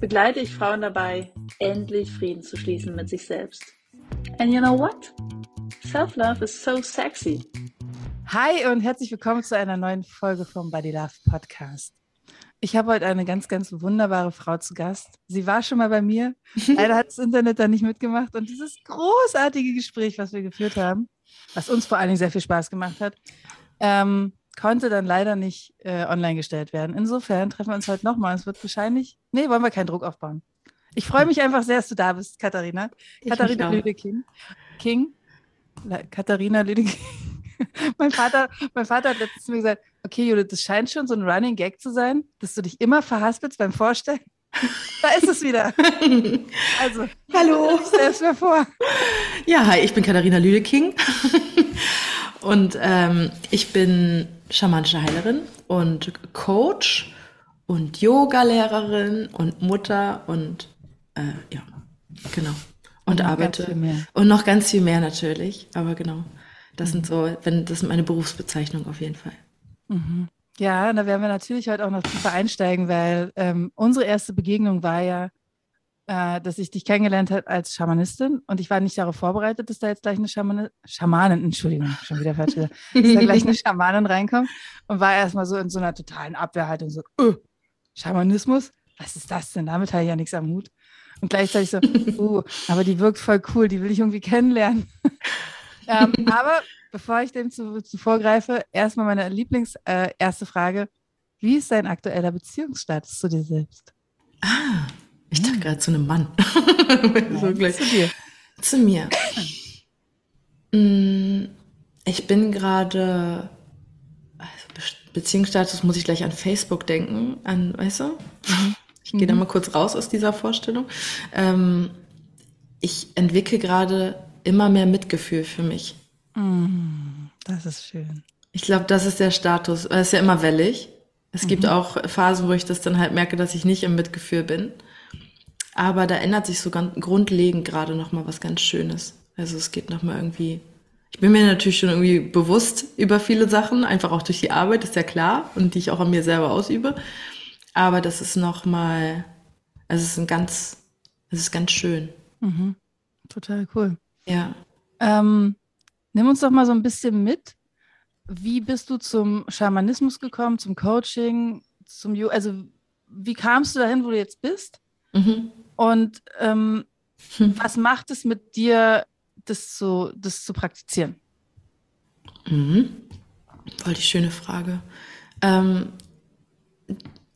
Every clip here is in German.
begleite ich Frauen dabei, endlich Frieden zu schließen mit sich selbst. And you know what? Self-love is so sexy. Hi und herzlich willkommen zu einer neuen Folge vom Body Love Podcast. Ich habe heute eine ganz, ganz wunderbare Frau zu Gast. Sie war schon mal bei mir. Leider hat das Internet da nicht mitgemacht. Und dieses großartige Gespräch, was wir geführt haben, was uns vor allen Dingen sehr viel Spaß gemacht hat, ähm, konnte dann leider nicht äh, online gestellt werden. Insofern treffen wir uns heute nochmal. Es wird wahrscheinlich, nee, wollen wir keinen Druck aufbauen. Ich freue mich einfach sehr, dass du da bist, Katharina. Ich Katharina Lüdeking. King. Katharina Lüdeking. mein, Vater, mein Vater hat letztens mir gesagt, okay, Judith, das scheint schon so ein Running Gag zu sein, dass du dich immer verhaspelst beim Vorstellen. Da ist es wieder. Also, hallo. Selbst mir vor. Ja, hi, ich bin Katharina Lüdeking. Und ähm, ich bin schamanische Heilerin und Coach und Yoga-Lehrerin und Mutter und äh, ja, genau. Und, und arbeite. Und noch ganz viel mehr natürlich. Aber genau. Das mhm. sind so, wenn, das ist meine Berufsbezeichnung auf jeden Fall. Mhm. Ja, da werden wir natürlich heute auch noch tiefer einsteigen, weil ähm, unsere erste Begegnung war ja äh, dass ich dich kennengelernt habe als Schamanistin und ich war nicht darauf vorbereitet, dass da jetzt gleich eine Schamane, Schamanin, Entschuldigung, schon wieder falsch, dass da gleich eine Schamanin reinkommt und war erstmal so in so einer totalen Abwehrhaltung, so, öh, Schamanismus, was ist das denn? Damit habe ich ja nichts am Hut. Und gleichzeitig so, uh, aber die wirkt voll cool, die will ich irgendwie kennenlernen. ähm, aber bevor ich dem zu, zu vorgreife, erstmal meine Lieblings äh, erste Frage. Wie ist dein aktueller Beziehungsstatus zu dir selbst? Ah, ich dachte hm. gerade zu einem Mann. so gleich. Zu dir. Zu mir. Hm, ich bin gerade, also Beziehungsstatus muss ich gleich an Facebook denken, an, weißt du? Mhm. Ich gehe mhm. da mal kurz raus aus dieser Vorstellung. Ähm, ich entwickle gerade immer mehr Mitgefühl für mich. Mhm. Das ist schön. Ich glaube, das ist der Status. Es ist ja immer wellig. Es gibt mhm. auch Phasen, wo ich das dann halt merke, dass ich nicht im Mitgefühl bin. Aber da ändert sich so ganz grundlegend gerade noch mal was ganz Schönes. Also es geht noch mal irgendwie. Ich bin mir natürlich schon irgendwie bewusst über viele Sachen, einfach auch durch die Arbeit, ist ja klar, und die ich auch an mir selber ausübe. Aber das ist noch mal, also es ist ein ganz, es ist ganz schön. Mhm. Total cool. Ja. Ähm, nimm uns doch mal so ein bisschen mit. Wie bist du zum Schamanismus gekommen, zum Coaching, zum? Also wie kamst du dahin, wo du jetzt bist? Mhm. Und ähm, hm. was macht es mit dir, das zu, das zu praktizieren? Mhm. Voll die schöne Frage. Ähm,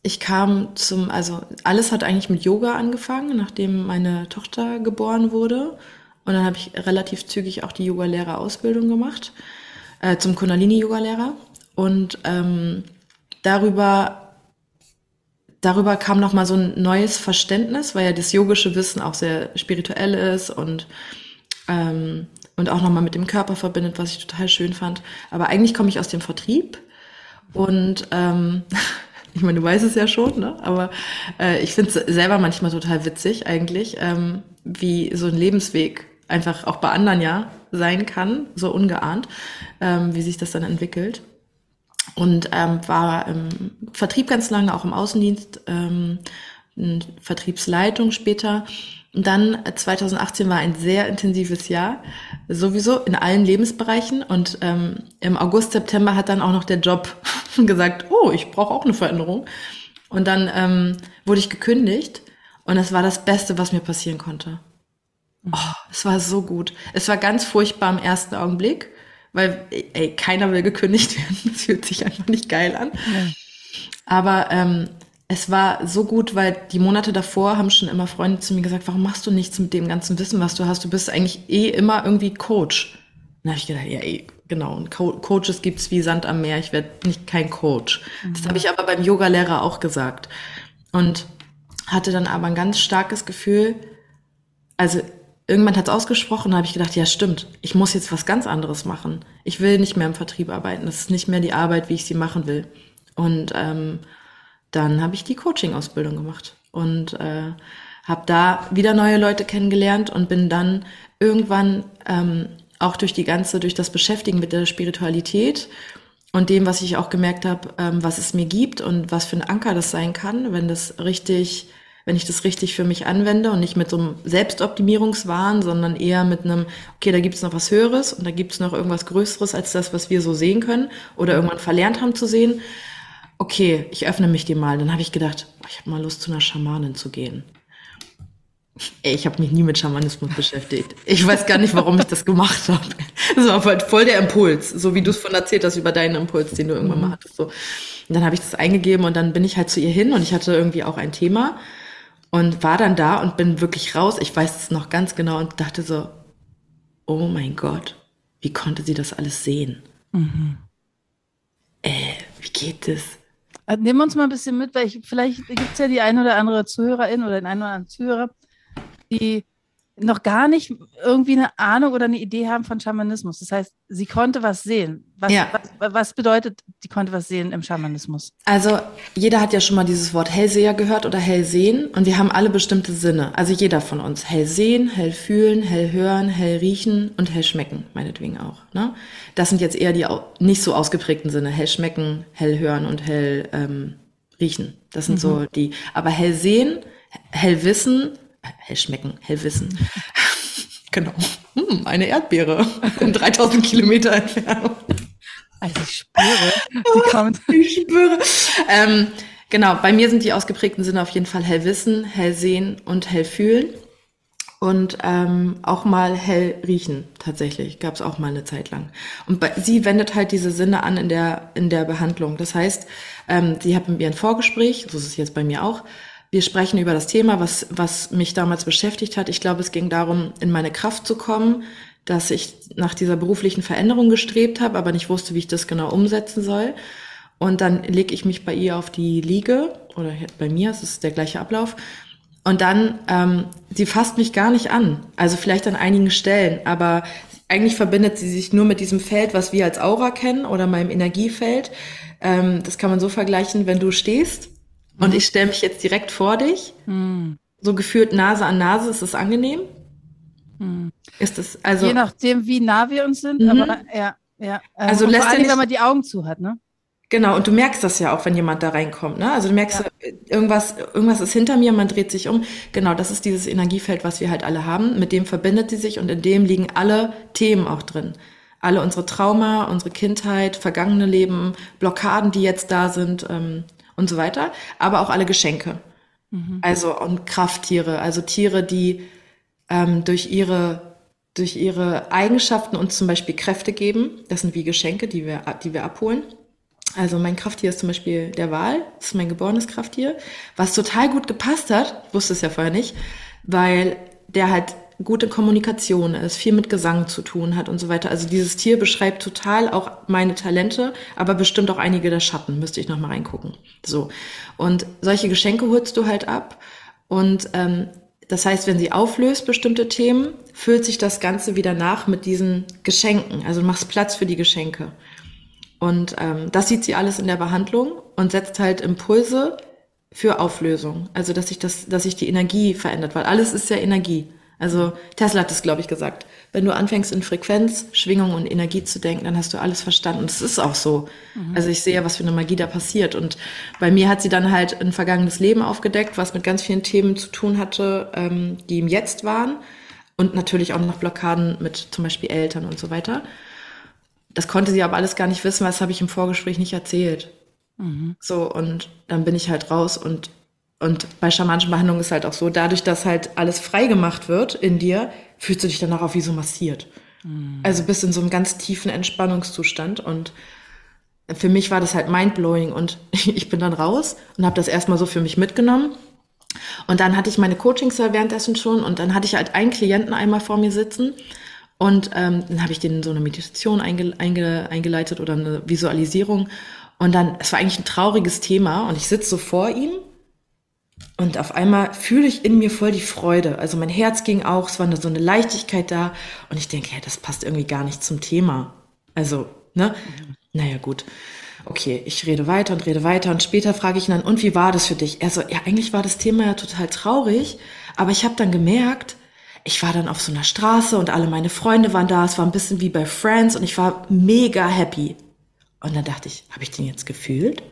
ich kam zum, also alles hat eigentlich mit Yoga angefangen, nachdem meine Tochter geboren wurde. Und dann habe ich relativ zügig auch die Yoga-Lehrer-Ausbildung gemacht, äh, zum Kundalini-Yoga-Lehrer. Und ähm, darüber darüber kam noch mal so ein neues Verständnis, weil ja das yogische Wissen auch sehr spirituell ist und ähm, und auch noch mal mit dem Körper verbindet, was ich total schön fand. Aber eigentlich komme ich aus dem Vertrieb und ähm, ich meine, du weißt es ja schon, ne? aber äh, ich finde es selber manchmal total witzig eigentlich, ähm, wie so ein Lebensweg einfach auch bei anderen ja sein kann, so ungeahnt, ähm, wie sich das dann entwickelt und ähm, war im Vertrieb ganz lange, auch im Außendienst, ähm, Vertriebsleitung später. Und dann 2018 äh, war ein sehr intensives Jahr, sowieso in allen Lebensbereichen. Und ähm, im August, September hat dann auch noch der Job gesagt, oh, ich brauche auch eine Veränderung. Und dann ähm, wurde ich gekündigt und das war das Beste, was mir passieren konnte. Mhm. Oh, es war so gut. Es war ganz furchtbar im ersten Augenblick weil ey, keiner will gekündigt werden. Das fühlt sich einfach nicht geil an. Ja. Aber ähm, es war so gut, weil die Monate davor haben schon immer Freunde zu mir gesagt, warum machst du nichts mit dem ganzen Wissen, was du hast? Du bist eigentlich eh immer irgendwie Coach. Dann habe ich gedacht, ja, ey, genau. Und Co Coaches gibt's wie Sand am Meer. Ich werde nicht kein Coach. Mhm. Das habe ich aber beim Yoga-Lehrer auch gesagt. Und hatte dann aber ein ganz starkes Gefühl, also irgendwann hat es ausgesprochen, habe ich gedacht, ja stimmt, ich muss jetzt was ganz anderes machen. Ich will nicht mehr im Vertrieb arbeiten. Das ist nicht mehr die Arbeit, wie ich sie machen will. Und ähm, dann habe ich die Coaching-Ausbildung gemacht und äh, habe da wieder neue Leute kennengelernt und bin dann irgendwann ähm, auch durch die ganze, durch das Beschäftigen mit der Spiritualität und dem, was ich auch gemerkt habe, ähm, was es mir gibt und was für ein Anker das sein kann, wenn das richtig, wenn ich das richtig für mich anwende und nicht mit so einem Selbstoptimierungswahn, sondern eher mit einem, okay, da gibt es noch was Höheres und da gibt es noch irgendwas Größeres als das, was wir so sehen können oder irgendwann verlernt haben zu sehen. Okay, ich öffne mich dem mal. Dann habe ich gedacht, ich habe mal Lust, zu einer Schamanin zu gehen. Ey, ich habe mich nie mit Schamanismus beschäftigt. Ich weiß gar nicht, warum ich das gemacht habe. Das war halt voll der Impuls, so wie du es von erzählt hast über deinen Impuls, den du irgendwann mal mhm. hattest. So. Und dann habe ich das eingegeben und dann bin ich halt zu ihr hin und ich hatte irgendwie auch ein Thema und war dann da und bin wirklich raus. Ich weiß es noch ganz genau und dachte so, oh mein Gott, wie konnte sie das alles sehen? Mhm. Äh, wie geht das? Äh, nehmen wir uns mal ein bisschen mit, weil ich, vielleicht gibt es ja die ein oder andere Zuhörerin oder den einen oder anderen Zuhörer, die noch gar nicht irgendwie eine Ahnung oder eine Idee haben von Schamanismus. Das heißt, sie konnte was sehen. Was, ja. was, was, bedeutet, die konnte was sehen im Schamanismus? Also jeder hat ja schon mal dieses Wort Hellseher gehört oder Hellsehen und wir haben alle bestimmte Sinne. Also jeder von uns. Hell sehen, hell fühlen, hell hören, hell riechen und hell schmecken, meinetwegen auch. Ne? Das sind jetzt eher die nicht so ausgeprägten Sinne. Hell schmecken, hell hören und hell ähm, riechen. Das sind mhm. so die. Aber hell sehen, hell wissen, hell schmecken, hell wissen. genau. Hm, eine Erdbeere in 3000 Kilometer Entfernung. Also ich spüre, die kommt. ich spüre. Ähm, genau, bei mir sind die ausgeprägten Sinne auf jeden Fall hell wissen, hell sehen und hell fühlen. Und ähm, auch mal hell riechen, tatsächlich. Gab es auch mal eine Zeit lang. Und bei, sie wendet halt diese Sinne an in der, in der Behandlung. Das heißt, ähm, sie hat mit mir ein Vorgespräch, so ist es jetzt bei mir auch, wir sprechen über das Thema, was, was mich damals beschäftigt hat. Ich glaube, es ging darum, in meine Kraft zu kommen, dass ich nach dieser beruflichen Veränderung gestrebt habe, aber nicht wusste, wie ich das genau umsetzen soll. Und dann lege ich mich bei ihr auf die Liege, oder bei mir, es ist der gleiche Ablauf. Und dann, ähm, sie fasst mich gar nicht an. Also vielleicht an einigen Stellen, aber eigentlich verbindet sie sich nur mit diesem Feld, was wir als Aura kennen oder meinem Energiefeld. Ähm, das kann man so vergleichen, wenn du stehst und mhm. ich stelle mich jetzt direkt vor dich. Mhm. So gefühlt Nase an Nase, ist es angenehm? Mhm. Ist es, also. Je nachdem, wie nah wir uns sind, mhm. aber ja, ja. Ähm, also lässt vor allem, wenn man die Augen zu hat, ne? Genau, und du merkst das ja auch, wenn jemand da reinkommt, ne? Also du merkst, ja. irgendwas, irgendwas ist hinter mir, man dreht sich um. Genau, das ist dieses Energiefeld, was wir halt alle haben. Mit dem verbindet sie sich und in dem liegen alle Themen auch drin. Alle unsere Trauma, unsere Kindheit, vergangene Leben, Blockaden, die jetzt da sind. Ähm, und so weiter, aber auch alle Geschenke. Mhm. Also und Krafttiere, also Tiere, die ähm, durch ihre durch ihre Eigenschaften uns zum Beispiel Kräfte geben. Das sind wie Geschenke, die wir, die wir abholen. Also mein Krafttier ist zum Beispiel der Wal, das ist mein geborenes Krafttier, was total gut gepasst hat, wusste es ja vorher nicht, weil der halt gute Kommunikation ist, viel mit Gesang zu tun hat und so weiter. Also dieses Tier beschreibt total auch meine Talente, aber bestimmt auch einige der Schatten, müsste ich nochmal reingucken. So. Und solche Geschenke holst du halt ab. Und ähm, das heißt, wenn sie auflöst bestimmte Themen, füllt sich das Ganze wieder nach mit diesen Geschenken. Also du machst Platz für die Geschenke. Und ähm, das sieht sie alles in der Behandlung und setzt halt Impulse für Auflösung. Also dass sich das, dass sich die Energie verändert, weil alles ist ja Energie. Also Tesla hat das, glaube ich, gesagt. Wenn du anfängst in Frequenz, Schwingung und Energie zu denken, dann hast du alles verstanden. Das ist auch so. Mhm. Also ich sehe, was für eine Magie da passiert. Und bei mir hat sie dann halt ein vergangenes Leben aufgedeckt, was mit ganz vielen Themen zu tun hatte, ähm, die im Jetzt waren. Und natürlich auch noch Blockaden mit zum Beispiel Eltern und so weiter. Das konnte sie aber alles gar nicht wissen, weil das habe ich im Vorgespräch nicht erzählt. Mhm. So, und dann bin ich halt raus und und bei schamanischen Behandlungen ist halt auch so, dadurch, dass halt alles frei gemacht wird in dir, fühlst du dich danach auch wie so massiert. Mhm. Also bist in so einem ganz tiefen Entspannungszustand und für mich war das halt mindblowing und ich bin dann raus und habe das erstmal so für mich mitgenommen. Und dann hatte ich meine Coachings währenddessen schon und dann hatte ich halt einen Klienten einmal vor mir sitzen und ähm, dann habe ich den so eine Meditation einge, einge, eingeleitet oder eine Visualisierung und dann, es war eigentlich ein trauriges Thema und ich sitze so vor ihm Und auf einmal fühle ich in mir voll die Freude. Also mein Herz ging auch, es war so eine Leichtigkeit da. Und ich denke, ja, das passt irgendwie gar nicht zum Thema. Also, ne? Mhm. Naja, gut. Okay, ich rede weiter und rede weiter. Und später frage ich ihn dann, und wie war das für dich? Er so, ja, eigentlich war das Thema ja total traurig. Aber ich habe dann gemerkt, ich war dann auf so einer Straße und alle meine Freunde waren da. Es war ein bisschen wie bei Friends und ich war mega happy. Und dann dachte ich, habe ich den jetzt gefühlt?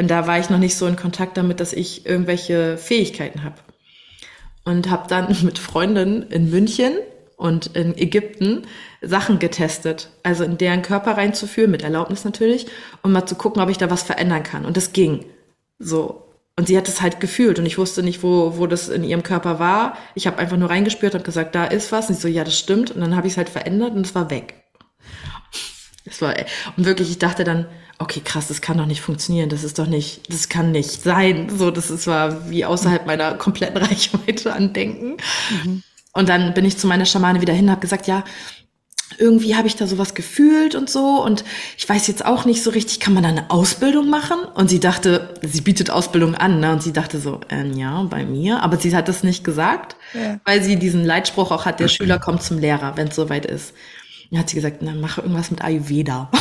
Und da war ich noch nicht so in Kontakt damit, dass ich irgendwelche Fähigkeiten habe. Und habe dann mit Freundinnen in München und in Ägypten Sachen getestet. Also in deren Körper reinzuführen, mit Erlaubnis natürlich, um mal zu gucken, ob ich da was verändern kann. Und das ging. So. Und sie hat es halt gefühlt und ich wusste nicht, wo, wo das in ihrem Körper war. Ich habe einfach nur reingespürt und gesagt, da ist was. Und ich so, ja, das stimmt. Und dann habe ich es halt verändert und es war weg. Das war, und wirklich, ich dachte dann, okay, krass, das kann doch nicht funktionieren. Das ist doch nicht, das kann nicht sein. So, das ist, war wie außerhalb meiner kompletten Reichweite an Denken. Mhm. Und dann bin ich zu meiner Schamane wieder hin, habe gesagt, ja, irgendwie habe ich da sowas gefühlt und so und ich weiß jetzt auch nicht so richtig, kann man da eine Ausbildung machen? Und sie dachte, sie bietet Ausbildung an, ne? Und sie dachte so, äh, ja, bei mir, aber sie hat das nicht gesagt, ja. weil sie diesen Leitspruch auch hat, der Schüler kommt zum Lehrer, wenn es soweit ist. Dann hat sie gesagt, na, mache irgendwas mit Ayurveda.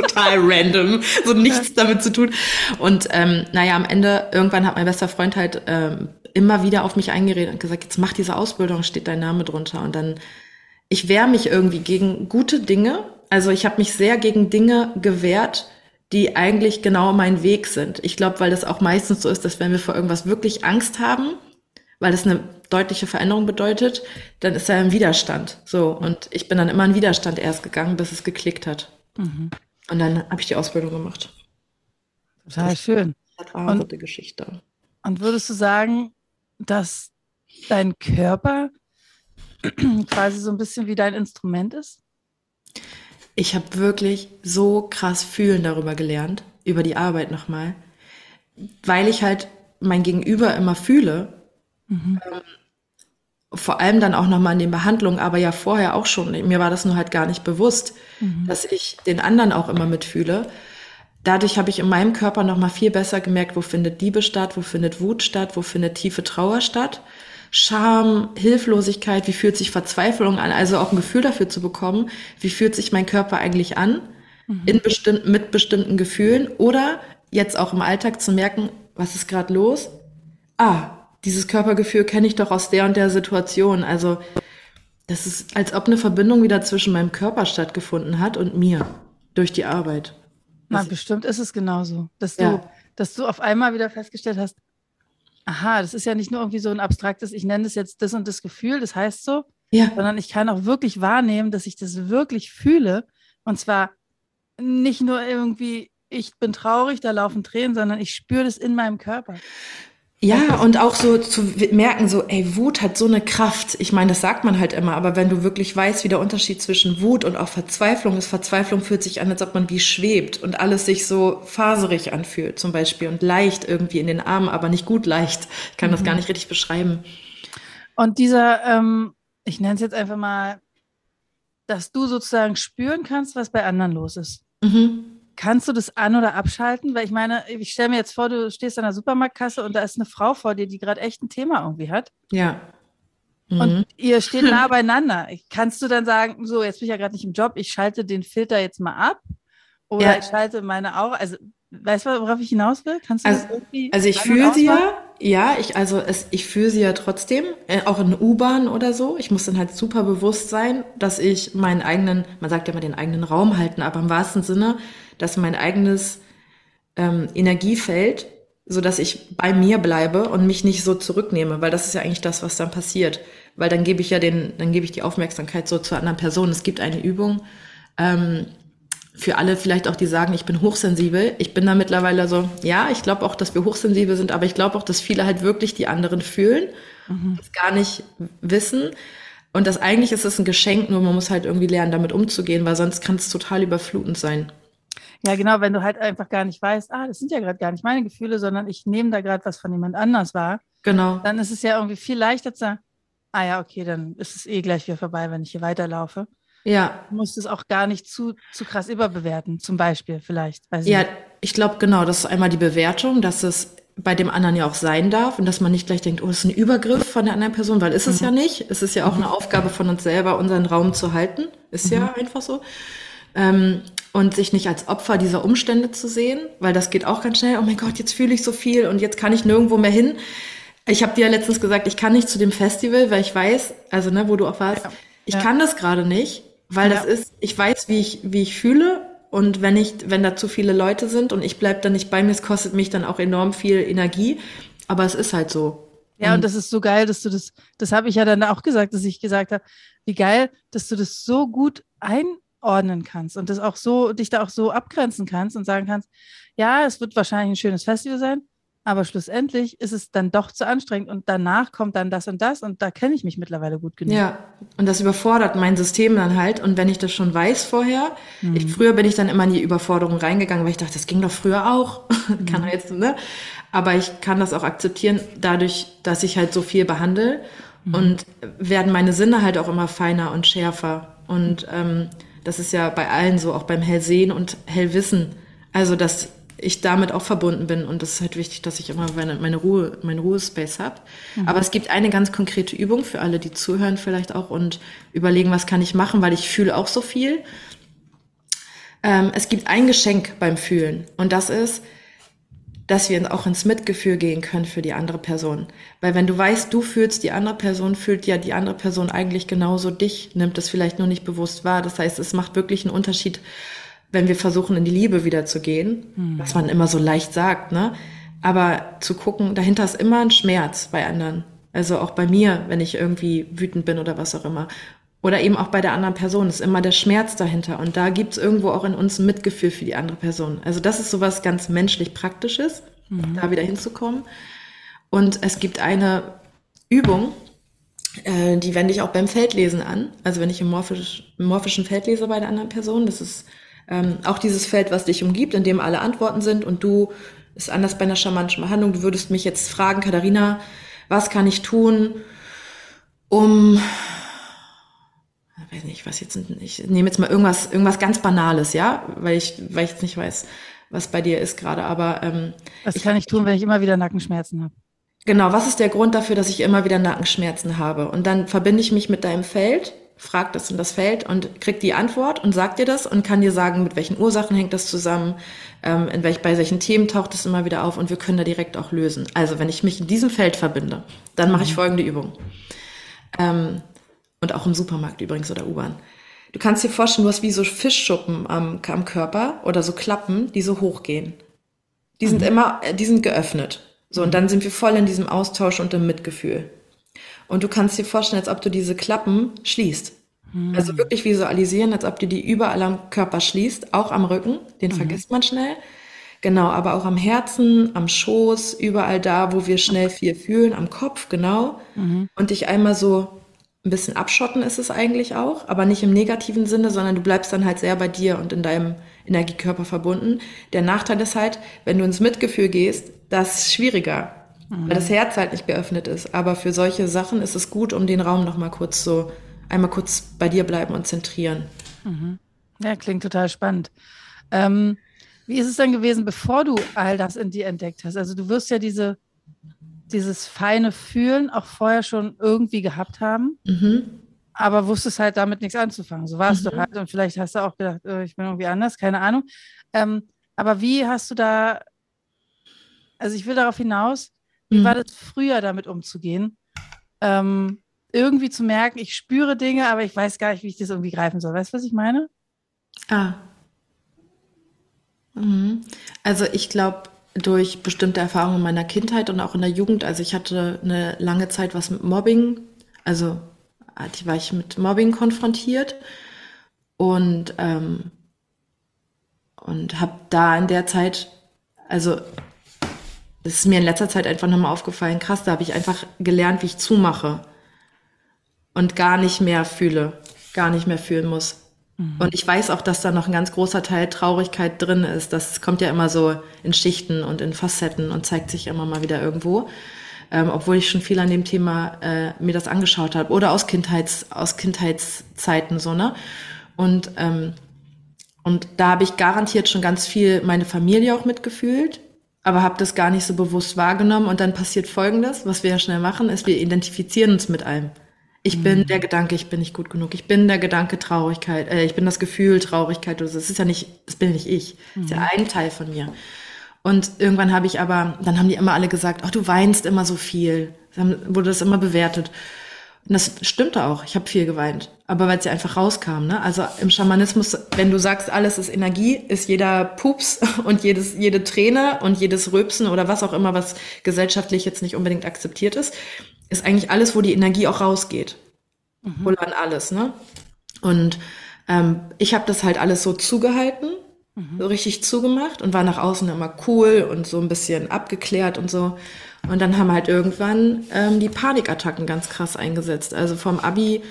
Total random, so nichts damit zu tun. Und ähm, naja, am Ende, irgendwann hat mein bester Freund halt ähm, immer wieder auf mich eingeredet und gesagt, jetzt mach diese Ausbildung, steht dein Name drunter. Und dann ich wehre mich irgendwie gegen gute Dinge. Also ich habe mich sehr gegen Dinge gewehrt, die eigentlich genau mein Weg sind. Ich glaube, weil das auch meistens so ist, dass wenn wir vor irgendwas wirklich Angst haben, weil das eine deutliche Veränderung bedeutet, dann ist er im Widerstand. So und ich bin dann immer in Widerstand erst gegangen, bis es geklickt hat. Mhm. Und dann habe ich die Ausbildung gemacht. Total schön. Das war und, eine Geschichte. Und würdest du sagen, dass dein Körper quasi so ein bisschen wie dein Instrument ist? Ich habe wirklich so krass fühlen darüber gelernt, über die Arbeit nochmal, weil ich halt mein Gegenüber immer fühle. Mhm. Ähm, vor allem dann auch nochmal in den Behandlungen, aber ja vorher auch schon. Mir war das nur halt gar nicht bewusst, mhm. dass ich den anderen auch immer mitfühle. Dadurch habe ich in meinem Körper nochmal viel besser gemerkt, wo findet Liebe statt, wo findet Wut statt, wo findet tiefe Trauer statt. Scham, Hilflosigkeit, wie fühlt sich Verzweiflung an, also auch ein Gefühl dafür zu bekommen, wie fühlt sich mein Körper eigentlich an, mhm. in bestimmten, mit bestimmten Gefühlen oder jetzt auch im Alltag zu merken, was ist gerade los? Ah, dieses Körpergefühl kenne ich doch aus der und der Situation. Also das ist, als ob eine Verbindung wieder zwischen meinem Körper stattgefunden hat und mir durch die Arbeit. Na, bestimmt ist es genauso, dass du, ja. dass du auf einmal wieder festgestellt hast, aha, das ist ja nicht nur irgendwie so ein abstraktes, ich nenne das jetzt das und das Gefühl, das heißt so, ja. sondern ich kann auch wirklich wahrnehmen, dass ich das wirklich fühle. Und zwar nicht nur irgendwie, ich bin traurig, da laufen Tränen, sondern ich spüre das in meinem Körper. Ja, und auch so zu merken, so, ey, Wut hat so eine Kraft. Ich meine, das sagt man halt immer, aber wenn du wirklich weißt, wie der Unterschied zwischen Wut und auch Verzweiflung ist, Verzweiflung fühlt sich an, als ob man wie schwebt und alles sich so faserig anfühlt, zum Beispiel, und leicht irgendwie in den Armen, aber nicht gut leicht. Ich kann mhm. das gar nicht richtig beschreiben. Und dieser, ähm, ich nenne es jetzt einfach mal, dass du sozusagen spüren kannst, was bei anderen los ist. Mhm. Kannst du das an- oder abschalten? Weil ich meine, ich stelle mir jetzt vor, du stehst an der Supermarktkasse und da ist eine Frau vor dir, die gerade echt ein Thema irgendwie hat. Ja. Mhm. Und ihr steht nah beieinander. Kannst du dann sagen, so, jetzt bin ich ja gerade nicht im Job, ich schalte den Filter jetzt mal ab oder ja. ich schalte meine Augen, also Weißt du, worauf ich hinaus will? Kannst du also, das irgendwie? Also ich fühle sie ja, ja, ich, also es, ich fühle sie ja trotzdem, äh, auch in U-Bahn oder so. Ich muss dann halt super bewusst sein, dass ich meinen eigenen, man sagt ja mal den eigenen Raum halten, aber im wahrsten Sinne, dass mein eigenes ähm, Energiefeld, so dass ich bei mir bleibe und mich nicht so zurücknehme, weil das ist ja eigentlich das, was dann passiert. Weil dann gebe ich ja den, dann gebe ich die Aufmerksamkeit so zur anderen Person. Es gibt eine Übung, ähm, für alle vielleicht auch, die sagen, ich bin hochsensibel. Ich bin da mittlerweile so, ja, ich glaube auch, dass wir hochsensibel sind, aber ich glaube auch, dass viele halt wirklich die anderen fühlen, mhm. das gar nicht wissen. Und das eigentlich ist es ein Geschenk, nur man muss halt irgendwie lernen, damit umzugehen, weil sonst kann es total überflutend sein. Ja, genau, wenn du halt einfach gar nicht weißt, ah, das sind ja gerade gar nicht meine Gefühle, sondern ich nehme da gerade was von jemand anders wahr. Genau. Dann ist es ja irgendwie viel leichter zu sagen, ah ja, okay, dann ist es eh gleich wieder vorbei, wenn ich hier weiterlaufe. Ja. Du musst es auch gar nicht zu, zu krass überbewerten, zum Beispiel vielleicht. ja, ich glaube genau, das ist einmal die Bewertung, dass es bei dem anderen ja auch sein darf und dass man nicht gleich denkt, oh, das ist ein Übergriff von der anderen Person, weil ist es mhm. ja nicht. Es ist ja auch eine Aufgabe von uns selber, unseren Raum zu halten. Ist mhm. ja einfach so. Ähm, und sich nicht als Opfer dieser Umstände zu sehen, weil das geht auch ganz schnell. Oh mein Gott, jetzt fühle ich so viel und jetzt kann ich nirgendwo mehr hin. Ich habe dir ja letztens gesagt, ich kann nicht zu dem Festival, weil ich weiß, also ne, wo du auch warst, ja. ich ja. kann das gerade nicht, weil ja. das ist, ich weiß, wie ich, wie ich fühle und wenn ich, wenn da zu viele Leute sind und ich bleib dann nicht bei mir, es kostet mich dann auch enorm viel Energie. Aber es ist halt so. Ja, und das ist so geil, dass du das, das habe ich ja dann auch gesagt, dass ich gesagt habe, wie geil, dass du das so gut einordnen kannst und das auch so, dich da auch so abgrenzen kannst und sagen kannst, ja, es wird wahrscheinlich ein schönes Festival sein, aber schlussendlich ist es dann doch zu anstrengend und danach kommt dann das und das und da kenne ich mich mittlerweile gut genug. Ja, und das überfordert mein System dann halt und wenn ich das schon weiß vorher, mhm. ich, früher bin ich dann immer in die Überforderung reingegangen, weil ich dachte, das ging doch früher auch, mhm. kann er jetzt, ne? Aber ich kann das auch akzeptieren, dadurch, dass ich halt so viel behandle mhm. und werden meine Sinne halt auch immer feiner und schärfer und ähm, das ist ja bei allen so, auch beim Hellsehen und Hellwissen. Also, dass ich damit auch verbunden bin. Und es ist halt wichtig, dass ich immer meine, meine Ruhe, meinen Ruhespace habe. Mhm. Aber es gibt eine ganz konkrete Übung für alle, die zuhören vielleicht auch und überlegen, was kann ich machen, weil ich fühle auch so viel. Ähm, es gibt ein Geschenk beim Fühlen und das ist, dass wir auch ins Mitgefühl gehen können für die andere Person. Weil wenn du weißt, du fühlst, die andere Person fühlt ja die andere Person eigentlich genauso dich, nimmt es vielleicht nur nicht bewusst wahr. Das heißt, es macht wirklich einen Unterschied, wenn wir versuchen, in die Liebe wieder zu gehen, mhm. was man immer so leicht sagt, ne? Aber zu gucken, dahinter ist immer ein Schmerz bei anderen. Also auch bei mir, wenn ich irgendwie wütend bin oder was auch immer. Oder eben auch bei der anderen Person ist immer der Schmerz dahinter. Und da gibt's irgendwo auch in uns ein Mitgefühl für die andere Person. Also das ist sowas ganz menschlich Praktisches, mhm. da wieder hinzukommen. Und es gibt eine Übung, äh, die wende ich auch beim Feldlesen an. Also wenn ich im, morphisch, im morphischen Feld lese bei der anderen Person, das ist ähm, auch dieses Feld, was dich umgibt, in dem alle Antworten sind und du, ist anders bei einer schamantischen Behandlung, du würdest mich jetzt fragen, Katharina, was kann ich tun, um, ich weiß nicht, was jetzt, ich nehme jetzt mal irgendwas, irgendwas ganz Banales, ja, weil ich, weil ich jetzt nicht weiß, was bei dir ist gerade, aber ähm, was kann ich tun, wenn ich immer wieder Nackenschmerzen habe? Genau, was ist der Grund dafür, dass ich immer wieder Nackenschmerzen habe? Und dann verbinde ich mich mit deinem Feld fragt das in das Feld und kriegt die Antwort und sagt dir das und kann dir sagen, mit welchen Ursachen hängt das zusammen, ähm, in welch, bei welchen Themen taucht es immer wieder auf und wir können da direkt auch lösen. Also wenn ich mich in diesem Feld verbinde, dann mache ich mhm. folgende Übung. Ähm, und auch im Supermarkt übrigens oder U-Bahn. Du kannst dir vorstellen, du hast wie so Fischschuppen am, am Körper oder so Klappen, die so hochgehen. Die sind mhm. immer, äh, die sind geöffnet. So, und dann sind wir voll in diesem Austausch und im Mitgefühl. Und du kannst dir vorstellen, als ob du diese Klappen schließt. Mhm. Also wirklich visualisieren, als ob du die überall am Körper schließt, auch am Rücken, den mhm. vergisst man schnell. Genau, aber auch am Herzen, am Schoß, überall da, wo wir schnell viel fühlen, am Kopf, genau. Mhm. Und dich einmal so ein bisschen abschotten ist es eigentlich auch, aber nicht im negativen Sinne, sondern du bleibst dann halt sehr bei dir und in deinem Energiekörper verbunden. Der Nachteil ist halt, wenn du ins Mitgefühl gehst, das ist schwieriger mhm. weil das Herz halt nicht geöffnet ist. Aber für solche Sachen ist es gut, um den Raum noch mal kurz so, einmal kurz bei dir bleiben und zentrieren. Mhm. Ja, klingt total spannend. Ähm, wie ist es denn gewesen, bevor du all das in dir entdeckt hast? Also du wirst ja diese, dieses feine Fühlen auch vorher schon irgendwie gehabt haben, mhm. aber wusstest halt damit nichts anzufangen. So warst mhm. du halt und vielleicht hast du auch gedacht, äh, ich bin irgendwie anders, keine Ahnung. Ähm, aber wie hast du da, also ich will darauf hinaus, wie mhm. war das früher, damit umzugehen? Ähm, irgendwie zu merken, ich spüre Dinge, aber ich weiß gar nicht, wie ich das irgendwie greifen soll. Weißt du, was ich meine? Ah. Mhm. Also ich glaube, durch bestimmte Erfahrungen in meiner Kindheit und auch in der Jugend, also ich hatte eine lange Zeit was mit Mobbing, also die war ich mit Mobbing konfrontiert und ähm, und habe da in der Zeit, also das ist mir in letzter Zeit einfach nochmal aufgefallen, krass, da habe ich einfach gelernt, wie ich zumache und gar nicht mehr fühle, gar nicht mehr fühlen muss. Mhm. Und ich weiß auch, dass da noch ein ganz großer Teil Traurigkeit drin ist. Das kommt ja immer so in Schichten und in Facetten und zeigt sich immer mal wieder irgendwo. Ähm, obwohl ich schon viel an dem Thema äh, mir das angeschaut habe oder aus Kindheits aus Kindheitszeiten so ne und ähm, und da habe ich garantiert schon ganz viel meine Familie auch mitgefühlt aber habe das gar nicht so bewusst wahrgenommen. Und dann passiert Folgendes, was wir ja schnell machen, ist, wir identifizieren uns mit allem. Ich bin der Gedanke, ich bin nicht gut genug. Ich bin der Gedanke Traurigkeit. Äh, ich bin das Gefühl Traurigkeit. Oder so. Das ist ja nicht, das bin nicht ich. Das ist ja ein Teil von mir. Und irgendwann habe ich aber, dann haben die immer alle gesagt, oh, du weinst immer so viel. Dann wurde das immer bewertet. Und das stimmte auch. Ich habe viel geweint. Aber weil ja einfach rauskam. Ne? Also im Schamanismus, wenn du sagst, alles ist Energie, ist jeder Pups und jedes, jede Träne und jedes Röpsen oder was auch immer, was gesellschaftlich jetzt nicht unbedingt akzeptiert ist, ist eigentlich alles, wo die Energie auch rausgeht. Mhm. Wohl an alles. Ne? Und ähm, ich habe das halt alles so zugehalten, mhm. so richtig zugemacht und war nach außen immer cool und so ein bisschen abgeklärt und so. Und dann haben halt irgendwann ähm, die Panikattacken ganz krass eingesetzt. Also vom Abi,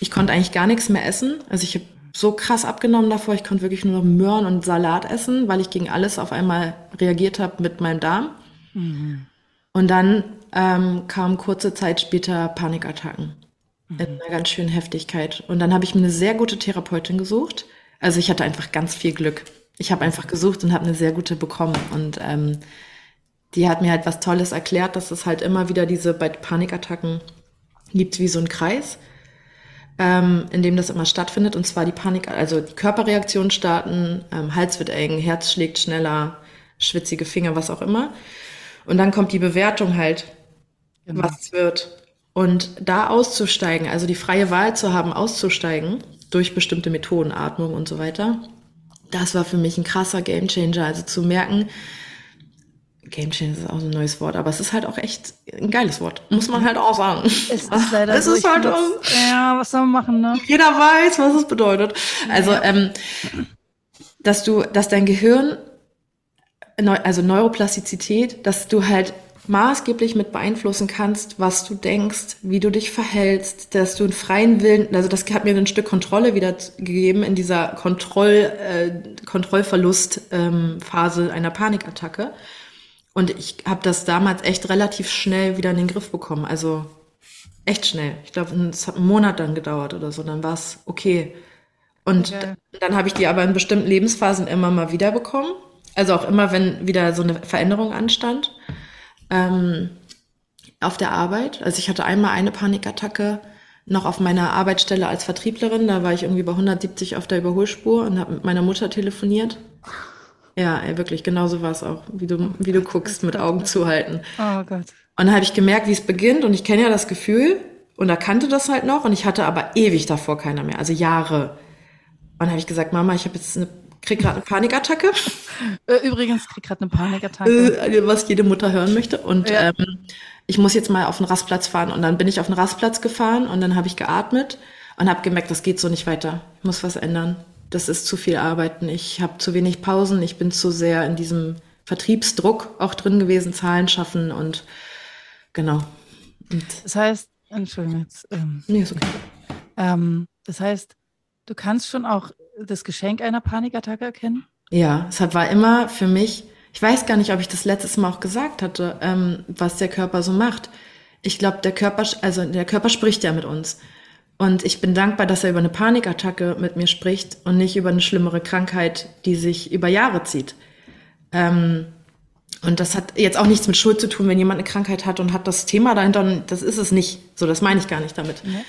ich konnte eigentlich gar nichts mehr essen. Also ich habe so krass abgenommen davor, ich konnte wirklich nur noch Möhren und Salat essen, weil ich gegen alles auf einmal reagiert habe mit meinem Darm. Mhm. Und dann ähm, kamen kurze Zeit später Panikattacken mhm. in einer ganz schönen Heftigkeit. Und dann habe ich mir eine sehr gute Therapeutin gesucht. Also ich hatte einfach ganz viel Glück. Ich habe einfach gesucht und habe eine sehr gute bekommen. Und ähm, die hat mir halt was Tolles erklärt, dass es halt immer wieder diese bei Panikattacken gibt wie so ein Kreis, ähm, in dem das immer stattfindet. Und zwar die Panik, also die Körperreaktionen starten, ähm, Hals wird eng, Herz schlägt schneller, schwitzige Finger, was auch immer. Und dann kommt die Bewertung halt, genau. was es wird. Und da auszusteigen, also die freie Wahl zu haben, auszusteigen, durch bestimmte Methoden, Atmung und so weiter, das war für mich ein krasser Gamechanger. Also zu merken, Game Changer ist auch so ein neues Wort, aber es ist halt auch echt ein geiles Wort. Muss man halt auch sagen. Es ist leider es so. Ist halt auch, ja, was soll man machen, ne? Jeder weiß, was es bedeutet. Also, ja. ähm, dass du, dass dein Gehirn, also Neuroplastizität, dass du halt maßgeblich mit beeinflussen kannst, was du denkst, wie du dich verhältst, dass du einen freien Willen, also das hat mir ein Stück Kontrolle wieder gegeben in dieser Kontroll, äh, Kontrollverlustphase ähm, einer Panikattacke. Und ich habe das damals echt relativ schnell wieder in den Griff bekommen. Also echt schnell. Ich glaube, es hat einen Monat dann gedauert oder so. Dann war es okay. Und okay. dann habe ich die aber in bestimmten Lebensphasen immer mal wieder bekommen. Also auch immer, wenn wieder so eine Veränderung anstand. Ähm, auf der Arbeit. Also ich hatte einmal eine Panikattacke noch auf meiner Arbeitsstelle als Vertrieblerin. Da war ich irgendwie bei 170 auf der Überholspur und habe mit meiner Mutter telefoniert. Ja, ey, wirklich, genauso war es auch, wie du, wie du guckst, mit Augen zuhalten. Oh Gott. Und dann habe ich gemerkt, wie es beginnt und ich kenne ja das Gefühl und erkannte das halt noch und ich hatte aber ewig davor keiner mehr, also Jahre. Und dann habe ich gesagt, Mama, ich habe jetzt eine krieg gerade eine Panikattacke. Äh, übrigens krieg gerade eine Panikattacke. Äh, was jede Mutter hören möchte. Und ja. ähm, ich muss jetzt mal auf den Rastplatz fahren. Und dann bin ich auf den Rastplatz gefahren und dann habe ich geatmet und habe gemerkt, das geht so nicht weiter. Ich muss was ändern das ist zu viel Arbeiten. Ich habe zu wenig Pausen. Ich bin zu sehr in diesem Vertriebsdruck auch drin gewesen, Zahlen schaffen und genau. Und das heißt, Entschuldigung, jetzt. Ähm, nee, ist okay. Ähm, das heißt, du kannst schon auch das Geschenk einer Panikattacke erkennen? Ja, es war immer für mich, ich weiß gar nicht, ob ich das letztes Mal auch gesagt hatte, ähm, was der Körper so macht. Ich glaube, der Körper, also der Körper spricht ja mit uns. Und ich bin dankbar, dass er über eine Panikattacke mit mir spricht und nicht über eine schlimmere Krankheit, die sich über Jahre zieht. Ähm, und das hat jetzt auch nichts mit Schuld zu tun, wenn jemand eine Krankheit hat und hat das Thema dahinter. Das ist es nicht. So, das meine ich gar nicht damit. Ja.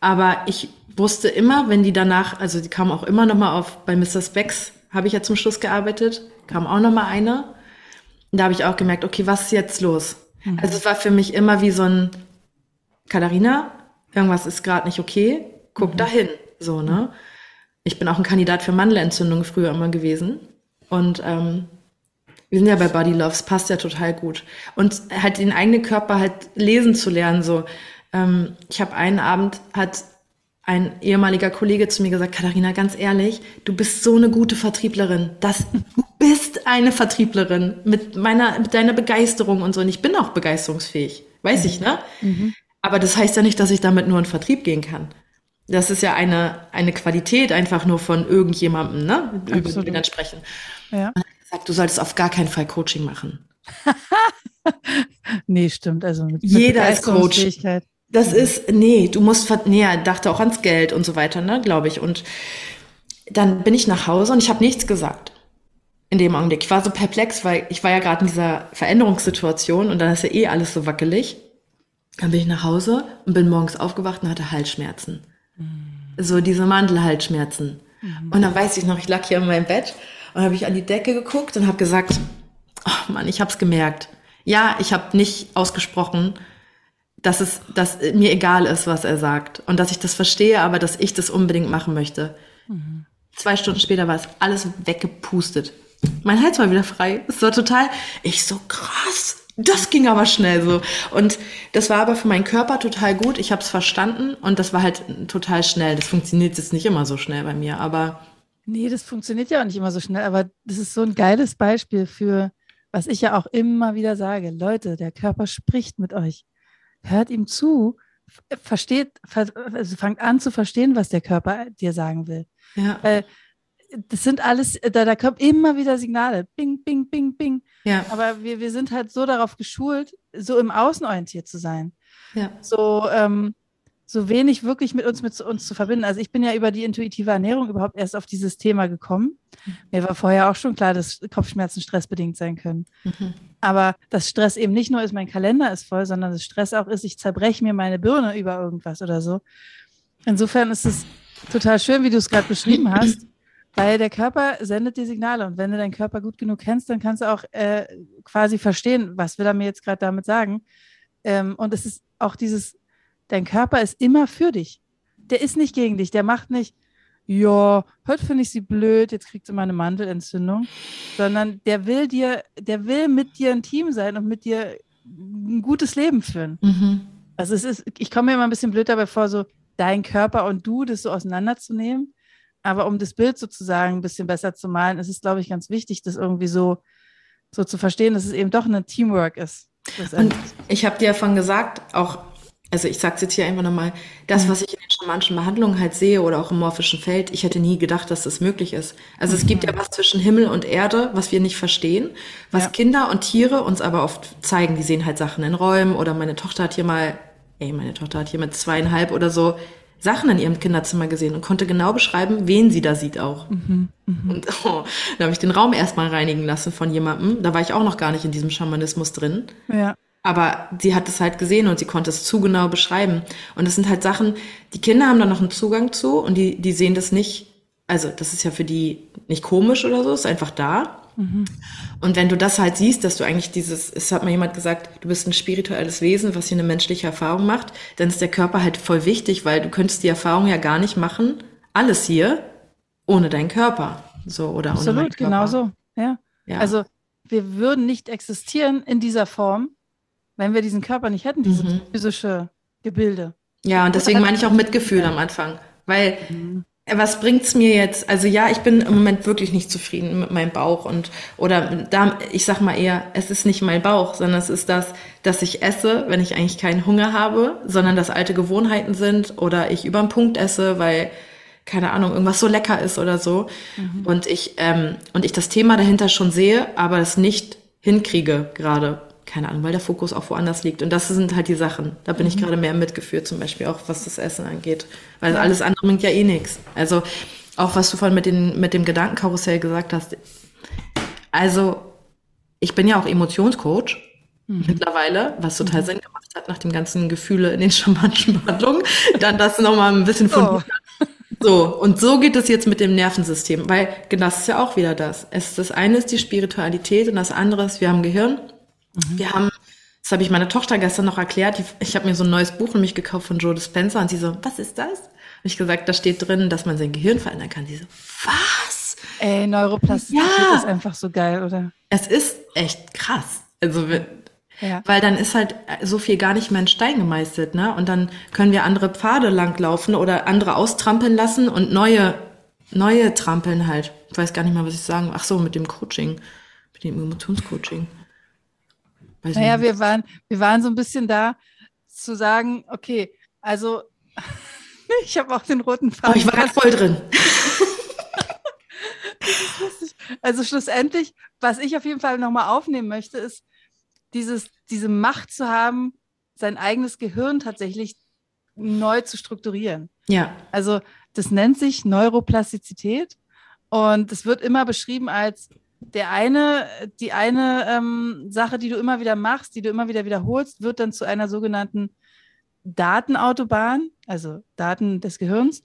Aber ich wusste immer, wenn die danach, also die kam auch immer noch mal auf, bei Mr. Specs habe ich ja zum Schluss gearbeitet, kam auch noch mal eine. Und da habe ich auch gemerkt, okay, was ist jetzt los? Mhm. Also es war für mich immer wie so ein, Katharina, irgendwas ist gerade nicht okay, guck mhm. dahin. So, ne? Ich bin auch ein Kandidat für Mandelentzündung früher immer gewesen. Und ähm, wir sind ja bei Body Loves, passt ja total gut. Und halt den eigenen Körper halt lesen zu lernen. So, ähm, ich habe einen Abend hat ein ehemaliger Kollege zu mir gesagt, Katharina, ganz ehrlich, du bist so eine gute Vertrieblerin. Das, du bist eine Vertrieblerin mit meiner, mit deiner Begeisterung und so. Und ich bin auch begeisterungsfähig. Weiß ich, ne? Mhm. Aber das heißt ja nicht, dass ich damit nur in Vertrieb gehen kann. Das ist ja eine, eine Qualität einfach nur von irgendjemandem, ne? Über den wir dann sprechen. Ja. Und gesagt, du solltest auf gar keinen Fall Coaching machen. nee, stimmt. Also mit, Jeder ist Coach. Das ist, nee, du musst, nee, er dachte auch ans Geld und so weiter, ne, glaube ich. Und dann bin ich nach Hause und ich habe nichts gesagt. in dem Augenblick. Ich war so perplex, weil ich war ja gerade in dieser Veränderungssituation und dann ist ja eh alles so wackelig. Dann bin ich nach Hause und bin morgens aufgewacht und hatte Halsschmerzen. Mhm. So diese Mandelhalsschmerzen. Mhm. Und dann weiß ich noch, ich lag hier in meinem Bett und habe ich an die Decke geguckt und habe gesagt, oh Mann, ich habe es gemerkt. Ja, ich habe nicht ausgesprochen, dass es dass mir egal ist, was er sagt und dass ich das verstehe, aber dass ich das unbedingt machen möchte. Mhm. Zwei Stunden später war es alles weggepustet. Mein Hals war wieder frei. Es war total, ich so krass. Das ging aber schnell so. Und das war aber für meinen Körper total gut. Ich habe es verstanden und das war halt total schnell. Das funktioniert jetzt nicht immer so schnell bei mir, aber. Nee, das funktioniert ja auch nicht immer so schnell, aber das ist so ein geiles Beispiel für, was ich ja auch immer wieder sage. Leute, der Körper spricht mit euch. Hört ihm zu, versteht, also fangt an zu verstehen, was der Körper dir sagen will. Ja. Weil das sind alles, da, da kommen immer wieder Signale. Bing, bing, bing, bing. Ja. Aber wir, wir sind halt so darauf geschult, so im Außen orientiert zu sein. Ja. So, ähm, so wenig wirklich mit uns, mit uns zu verbinden. Also ich bin ja über die intuitive Ernährung überhaupt erst auf dieses Thema gekommen. Mhm. Mir war vorher auch schon klar, dass Kopfschmerzen stressbedingt sein können. Mhm. Aber dass Stress eben nicht nur ist, mein Kalender ist voll, sondern dass Stress auch ist, ich zerbreche mir meine Birne über irgendwas oder so. Insofern ist es total schön, wie du es gerade beschrieben hast. Weil der Körper sendet die Signale und wenn du deinen Körper gut genug kennst, dann kannst du auch äh, quasi verstehen, was will er mir jetzt gerade damit sagen. Ähm, und es ist auch dieses, dein Körper ist immer für dich. Der ist nicht gegen dich, der macht nicht, ja, heute finde ich sie blöd, jetzt kriegt sie mal eine Mandelentzündung, sondern der will dir, der will mit dir ein Team sein und mit dir ein gutes Leben führen. Mhm. Also es ist, ich komme mir immer ein bisschen blöd dabei vor, so dein Körper und du das so auseinanderzunehmen. Aber um das Bild sozusagen ein bisschen besser zu malen, ist es, glaube ich, ganz wichtig, das irgendwie so, so zu verstehen, dass es eben doch ein Teamwork ist. Und ich habe dir ja von gesagt, auch, also ich sage es jetzt hier einfach nochmal, das, mhm. was ich in den schamanischen Behandlungen halt sehe oder auch im morphischen Feld, ich hätte nie gedacht, dass das möglich ist. Also mhm. es gibt ja mhm. was zwischen Himmel und Erde, was wir nicht verstehen, was ja. Kinder und Tiere uns aber oft zeigen. Die sehen halt Sachen in Räumen oder meine Tochter hat hier mal, ey, meine Tochter hat hier mit zweieinhalb oder so Sachen in ihrem Kinderzimmer gesehen und konnte genau beschreiben, wen sie da sieht auch. Mhm, mh. Und oh, da habe ich den Raum erstmal reinigen lassen von jemandem. Da war ich auch noch gar nicht in diesem Schamanismus drin. Ja. Aber sie hat es halt gesehen und sie konnte es zu genau beschreiben. Und das sind halt Sachen, die Kinder haben da noch einen Zugang zu und die, die sehen das nicht. Also, das ist ja für die nicht komisch oder so, ist einfach da. Mhm. Und wenn du das halt siehst, dass du eigentlich dieses, es hat mir jemand gesagt, du bist ein spirituelles Wesen, was hier eine menschliche Erfahrung macht, dann ist der Körper halt voll wichtig, weil du könntest die Erfahrung ja gar nicht machen, alles hier, ohne deinen Körper. So, oder Absolut, ohne genau so. Ja. ja. Also, wir würden nicht existieren in dieser Form, wenn wir diesen Körper nicht hätten, diese mhm. physische Gebilde. Ja, und deswegen meine ich auch Mitgefühl am Anfang, weil mhm was bringt's mir jetzt? Also ja, ich bin im Moment wirklich nicht zufrieden mit meinem Bauch und oder da, ich sag mal eher, es ist nicht mein Bauch, sondern es ist das, dass ich esse, wenn ich eigentlich keinen Hunger habe, sondern dass alte Gewohnheiten sind oder ich über den Punkt esse, weil keine Ahnung irgendwas so lecker ist oder so mhm. und ich ähm, und ich das Thema dahinter schon sehe, aber es nicht hinkriege gerade keine Ahnung, weil der Fokus auch woanders liegt. Und das sind halt die Sachen. Da bin mhm. ich gerade mehr mitgeführt, zum Beispiel auch was das Essen angeht. Weil ja. alles andere bringt ja eh nichts. Also auch was du vorhin mit, den, mit dem Gedankenkarussell gesagt hast. Also ich bin ja auch Emotionscoach mhm. mittlerweile, was total mhm. Sinn gemacht hat nach dem ganzen Gefühle in den schamanischen Behandlungen. Dann das nochmal ein bisschen von oh. So, und so geht es jetzt mit dem Nervensystem, weil genau, das ist ja auch wieder das. Es, das eine ist die Spiritualität und das andere ist, wir haben Gehirn Mhm. Wir haben, das habe ich meiner Tochter gestern noch erklärt, ich habe mir so ein neues Buch nämlich gekauft von Joe Dispenza und sie so, was ist das? Und ich gesagt, da steht drin, dass man sein Gehirn verändern kann. Sie so, was? Ey, Neuroplastizität ja. ist einfach so geil, oder? Es ist echt krass. Also, ja. weil dann ist halt so viel gar nicht mehr in Stein gemeißelt, ne? Und dann können wir andere Pfade langlaufen oder andere austrampeln lassen und neue, neue trampeln halt. Ich weiß gar nicht mal, was ich sagen. Ach so, mit dem Coaching, mit dem Emotionscoaching. Weiß naja, wir waren, wir waren so ein bisschen da zu sagen, okay, also ich habe auch den roten Faden. Oh, ich war gerade voll drin. also schlussendlich, was ich auf jeden Fall nochmal aufnehmen möchte, ist dieses, diese Macht zu haben, sein eigenes Gehirn tatsächlich neu zu strukturieren. Ja. Also das nennt sich Neuroplastizität und es wird immer beschrieben als der eine, die eine ähm, Sache, die du immer wieder machst, die du immer wieder wiederholst, wird dann zu einer sogenannten Datenautobahn, also Daten des Gehirns.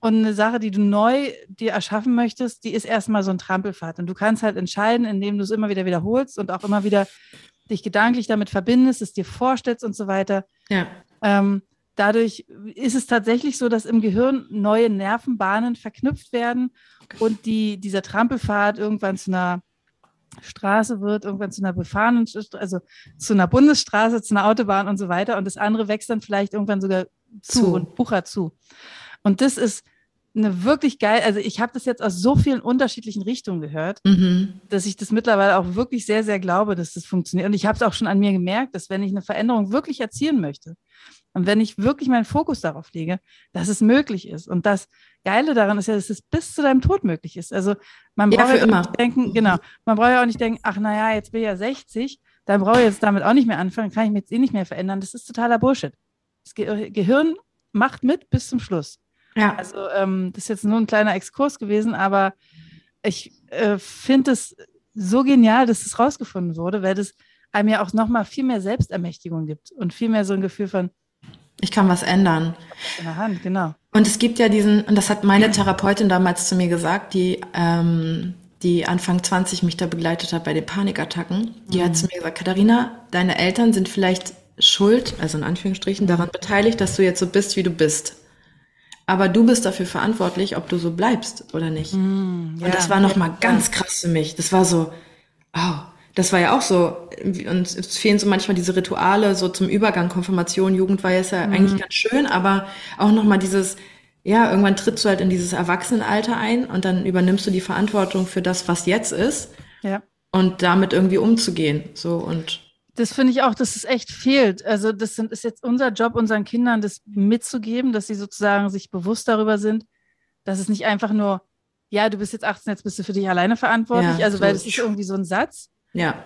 Und eine Sache, die du neu dir erschaffen möchtest, die ist erstmal so ein Trampelfahrt. Und du kannst halt entscheiden, indem du es immer wieder wiederholst und auch immer wieder dich gedanklich damit verbindest, es dir vorstellst und so weiter. Ja. Ähm, dadurch ist es tatsächlich so, dass im Gehirn neue Nervenbahnen verknüpft werden und die, dieser Trampelfahrt irgendwann zu einer Straße wird, irgendwann zu einer befahrenen, also zu einer Bundesstraße, zu einer Autobahn und so weiter. Und das andere wächst dann vielleicht irgendwann sogar zu, Zu. und wuchert zu. Und das ist eine wirklich geil, also ich habe das jetzt aus so vielen unterschiedlichen Richtungen gehört, Mhm. dass ich das mittlerweile auch wirklich sehr, sehr glaube, dass das funktioniert. Und ich habe es auch schon an mir gemerkt, dass wenn ich eine Veränderung wirklich erzielen möchte und wenn ich wirklich meinen Fokus darauf lege, dass es möglich ist. Und das Geile daran ist ja, dass es bis zu deinem Tod möglich ist. Also man Ja, braucht ja immer. nicht denken, genau, man braucht ja auch nicht denken, ach naja, jetzt bin ich ja 60, dann brauche ich jetzt damit auch nicht mehr anfangen, kann ich mich jetzt eh nicht mehr verändern. Das ist totaler Bullshit. Das Ge Gehirn macht mit bis zum Schluss. Ja. Also ähm, das ist jetzt nur ein kleiner Exkurs gewesen, aber ich äh, finde es so genial, dass es rausgefunden wurde, weil das einem ja auch nochmal viel mehr Selbstermächtigung gibt und viel mehr so ein Gefühl von Ich kann was ändern. in der Hand, genau. Und es gibt ja diesen, und das hat meine Therapeutin damals zu mir gesagt, die, ähm, die Anfang 20 mich da begleitet hat bei den Panikattacken. Die hat zu mir gesagt, Katharina, deine Eltern sind vielleicht schuld, also in Anführungsstrichen, daran beteiligt, dass du jetzt so bist, wie du bist. Aber du bist dafür verantwortlich, ob du so bleibst oder nicht. Mm, Und das war nochmal ganz krass für mich. Das war so, oh, das war ja auch so. Und es fehlen so manchmal diese Rituale, so zum Übergang, Konfirmation, Jugendweihe ist ja Mhm. eigentlich ganz schön, aber auch nochmal dieses, ja, irgendwann trittst du halt in dieses Erwachsenenalter ein und dann übernimmst du die Verantwortung für das, was jetzt ist Ja. und damit irgendwie umzugehen. So und Das finde ich auch, dass es echt fehlt. Also das sind, ist jetzt unser Job, unseren Kindern das mitzugeben, dass sie sozusagen sich bewusst darüber sind, dass es nicht einfach nur, ja, du bist jetzt 18, jetzt bist du für dich alleine verantwortlich. Ja, also so. weil das ist irgendwie so ein Satz. Ja,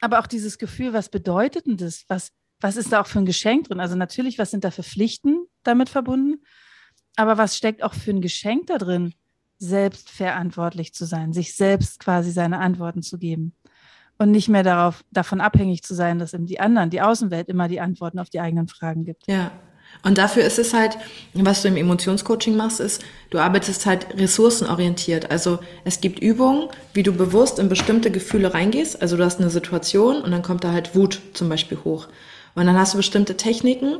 aber auch dieses Gefühl, was bedeutet denn das? Was, was ist da auch für ein Geschenk drin? Also natürlich, was sind da für Pflichten damit verbunden? Aber was steckt auch für ein Geschenk da drin, selbst verantwortlich zu sein, sich selbst quasi seine Antworten zu geben und nicht mehr darauf, davon abhängig zu sein, dass eben die anderen, die Außenwelt immer die Antworten auf die eigenen Fragen gibt. Ja. Und dafür ist es halt, was du im Emotionscoaching machst, ist, du arbeitest halt ressourcenorientiert. Also es gibt Übungen, wie du bewusst in bestimmte Gefühle reingehst. Also du hast eine Situation und dann kommt da halt Wut zum Beispiel hoch. Und dann hast du bestimmte Techniken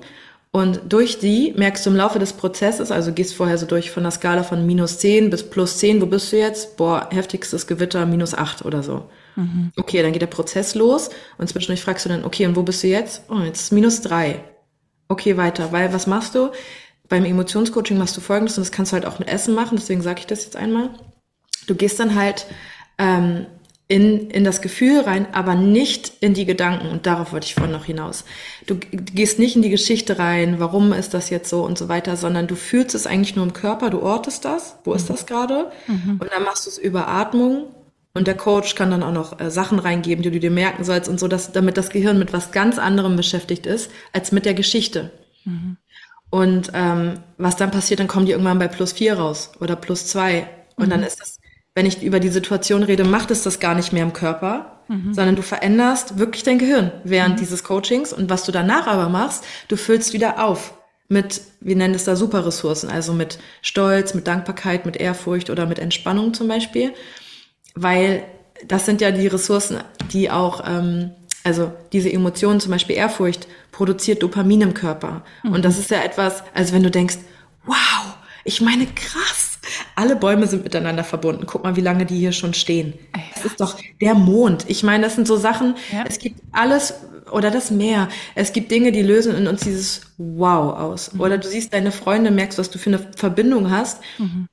und durch die merkst du im Laufe des Prozesses, also gehst vorher so durch von der Skala von minus 10 bis plus 10, wo bist du jetzt? Boah, heftigstes Gewitter, minus 8 oder so. Okay, dann geht der Prozess los und zwischendurch fragst du dann, okay, und wo bist du jetzt? Oh, jetzt ist minus 3. Okay, weiter. Weil was machst du? Beim Emotionscoaching machst du folgendes, und das kannst du halt auch mit Essen machen, deswegen sage ich das jetzt einmal. Du gehst dann halt ähm, in, in das Gefühl rein, aber nicht in die Gedanken. Und darauf wollte ich vorhin noch hinaus. Du gehst nicht in die Geschichte rein, warum ist das jetzt so und so weiter, sondern du fühlst es eigentlich nur im Körper, du ortest das, wo ist das gerade? Und dann machst du es über Atmung. Und der Coach kann dann auch noch äh, Sachen reingeben, die du dir merken sollst und so, dass, damit das Gehirn mit was ganz anderem beschäftigt ist, als mit der Geschichte. Und ähm, was dann passiert, dann kommen die irgendwann bei plus vier raus oder plus zwei. Und dann ist das, wenn ich über die Situation rede, macht es das gar nicht mehr im Körper, sondern du veränderst wirklich dein Gehirn während dieses Coachings. Und was du danach aber machst, du füllst wieder auf mit, wir nennen es da Superressourcen, also mit Stolz, mit Dankbarkeit, mit Ehrfurcht oder mit Entspannung zum Beispiel. Weil das sind ja die Ressourcen, die auch, ähm, also diese Emotionen, zum Beispiel Ehrfurcht, produziert Dopamin im Körper. Und das ist ja etwas, also wenn du denkst, wow, ich meine, krass, alle Bäume sind miteinander verbunden. Guck mal, wie lange die hier schon stehen. Das ist doch der Mond. Ich meine, das sind so Sachen, Ja. es gibt alles, oder das Meer. Es gibt Dinge, die lösen in uns dieses Wow aus. Oder du siehst deine Freunde, merkst, was du für eine Verbindung hast.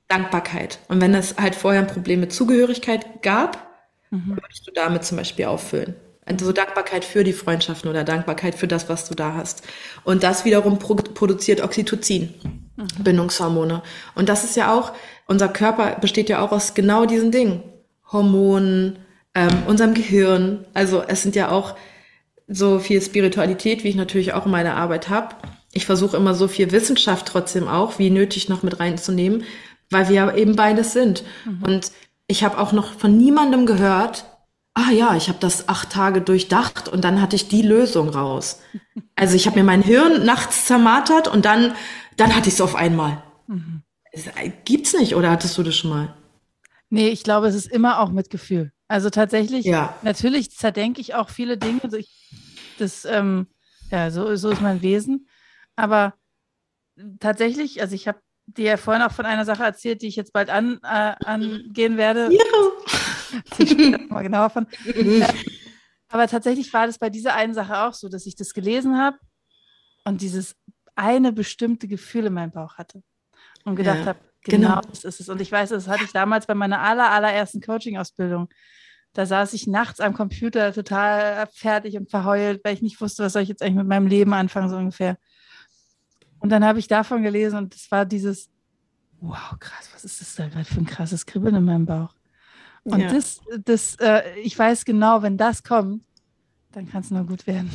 Dankbarkeit. Und wenn es halt vorher ein Problem mit Zugehörigkeit gab, würdest du damit zum Beispiel auffüllen. Also Dankbarkeit für die Freundschaften oder Dankbarkeit für das, was du da hast. Und das wiederum pro produziert Oxytocin, Bindungshormone. Und das ist ja auch, unser Körper besteht ja auch aus genau diesen Dingen. Hormonen, ähm, unserem Gehirn. Also es sind ja auch so viel Spiritualität, wie ich natürlich auch in meiner Arbeit habe. Ich versuche immer so viel Wissenschaft trotzdem auch, wie nötig noch mit reinzunehmen, weil wir ja eben beides sind. Und ich habe auch noch von niemandem gehört, ah ja, ich habe das acht Tage durchdacht und dann hatte ich die Lösung raus. Also ich habe mir mein Hirn nachts zermartert und dann, dann hatte ich es auf einmal. Mhm. Gibt's nicht, oder hattest du das schon mal? Nee, ich glaube, es ist immer auch mit Gefühl. Also tatsächlich, ja. natürlich zerdenke ich auch viele Dinge. Also ich, das, ähm, ja, so, so ist mein Wesen. Aber tatsächlich, also ich habe dir ja vorhin auch von einer Sache erzählt, die ich jetzt bald an, äh, angehen werde. Ja. mal genauer von. aber tatsächlich war das bei dieser einen Sache auch so, dass ich das gelesen habe und dieses eine bestimmte Gefühl in meinem Bauch hatte und gedacht ja, habe, genau, genau, das ist es. Und ich weiß, das hatte ich damals bei meiner aller, allerersten Coaching-Ausbildung. Da saß ich nachts am Computer total fertig und verheult, weil ich nicht wusste, was soll ich jetzt eigentlich mit meinem Leben anfangen, so ungefähr. Und dann habe ich davon gelesen und es war dieses, wow, krass, was ist das da gerade für ein krasses Kribbeln in meinem Bauch? Und ja. das, das äh, ich weiß genau, wenn das kommt, dann kann es nur gut werden.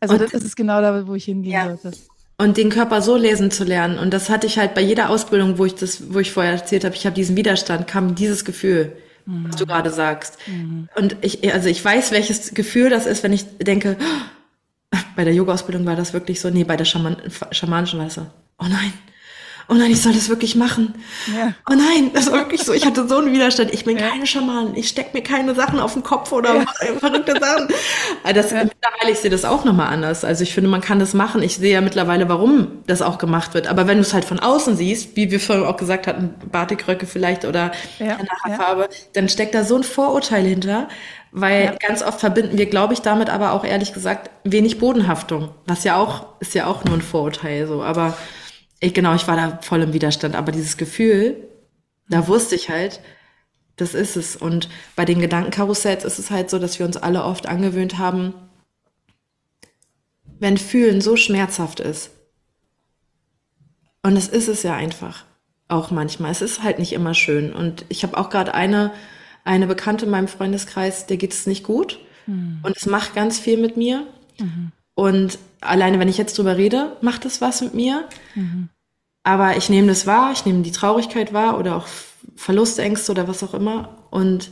Also und, das ist genau da, wo ich hingehen ja. sollte. Und den Körper so lesen zu lernen. Und das hatte ich halt bei jeder Ausbildung, wo ich das, wo ich vorher erzählt habe, ich habe diesen Widerstand, kam dieses Gefühl, mhm. was du gerade sagst. Mhm. Und ich, also ich weiß, welches Gefühl das ist, wenn ich denke, bei der Yoga-Ausbildung war das wirklich so, nee, bei der Schaman schamanischen war das so, oh nein, oh nein, ich soll das wirklich machen. Ja. Oh nein, das war wirklich so. Ich hatte so einen Widerstand. Ich bin ja. keine Schamanin. Ich stecke mir keine Sachen auf den Kopf oder ja. verrückte Sachen. Das, ja. Mittlerweile, ich sehe das auch nochmal anders. Also ich finde, man kann das machen. Ich sehe ja mittlerweile, warum das auch gemacht wird. Aber wenn du es halt von außen siehst, wie wir vorhin auch gesagt hatten, Batikröcke vielleicht oder ja. eine Haarfarbe, dann steckt da so ein Vorurteil hinter. Weil ja. ganz oft verbinden wir, glaube ich, damit aber auch ehrlich gesagt wenig Bodenhaftung. Was ja auch, ist ja auch nur ein Vorurteil so. Aber ich, genau, ich war da voll im Widerstand, aber dieses Gefühl, da wusste ich halt, das ist es. Und bei den Gedankenkarussells ist es halt so, dass wir uns alle oft angewöhnt haben, wenn Fühlen so schmerzhaft ist. Und es ist es ja einfach. Auch manchmal. Es ist halt nicht immer schön. Und ich habe auch gerade eine, eine Bekannte in meinem Freundeskreis, der geht es nicht gut. Mhm. Und es macht ganz viel mit mir. Mhm. Und alleine, wenn ich jetzt drüber rede, macht es was mit mir. Mhm. Aber ich nehme das wahr, ich nehme die Traurigkeit wahr oder auch Verlustängste oder was auch immer und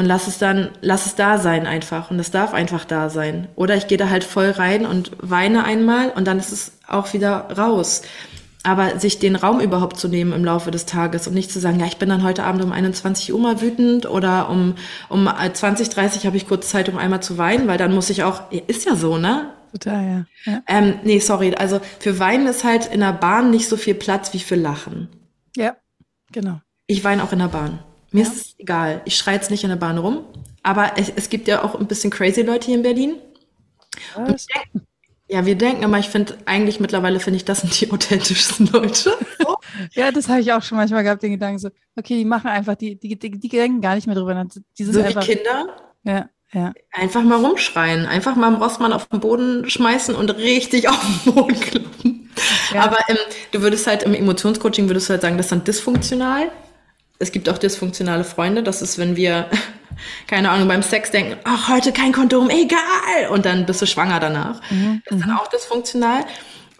und lass es dann, lass es da sein einfach. Und es darf einfach da sein. Oder ich gehe da halt voll rein und weine einmal und dann ist es auch wieder raus. Aber sich den Raum überhaupt zu nehmen im Laufe des Tages und nicht zu sagen, ja, ich bin dann heute Abend um 21 Uhr mal wütend oder um, um 20, 30 habe ich kurz Zeit, um einmal zu weinen, weil dann muss ich auch, ist ja so, ne? Total, ja. ja. Ähm, nee, sorry. Also für Weinen ist halt in der Bahn nicht so viel Platz wie für Lachen. Ja, genau. Ich weine auch in der Bahn. Mir ja. ist es egal. Ich schreie jetzt nicht in der Bahn rum. Aber es, es gibt ja auch ein bisschen crazy Leute hier in Berlin. Was? Denken, ja, wir denken immer, ich finde, eigentlich mittlerweile finde ich, das sind die authentischsten Leute. ja, das habe ich auch schon manchmal gehabt, den Gedanken so, okay, die machen einfach, die, die, die, die denken gar nicht mehr drüber. Die so einfach, wie Kinder? Ja. Ja. Einfach mal rumschreien, einfach mal einen Rossmann auf den Boden schmeißen und richtig auf den Boden kloppen. Ja. Aber ähm, du würdest halt im Emotionscoaching würdest du halt sagen, das ist dann dysfunktional. Es gibt auch dysfunktionale Freunde. Das ist, wenn wir, keine Ahnung, beim Sex denken, ach, heute kein Kondom, egal. Und dann bist du schwanger danach. Mhm. Das ist dann mhm. auch dysfunktional,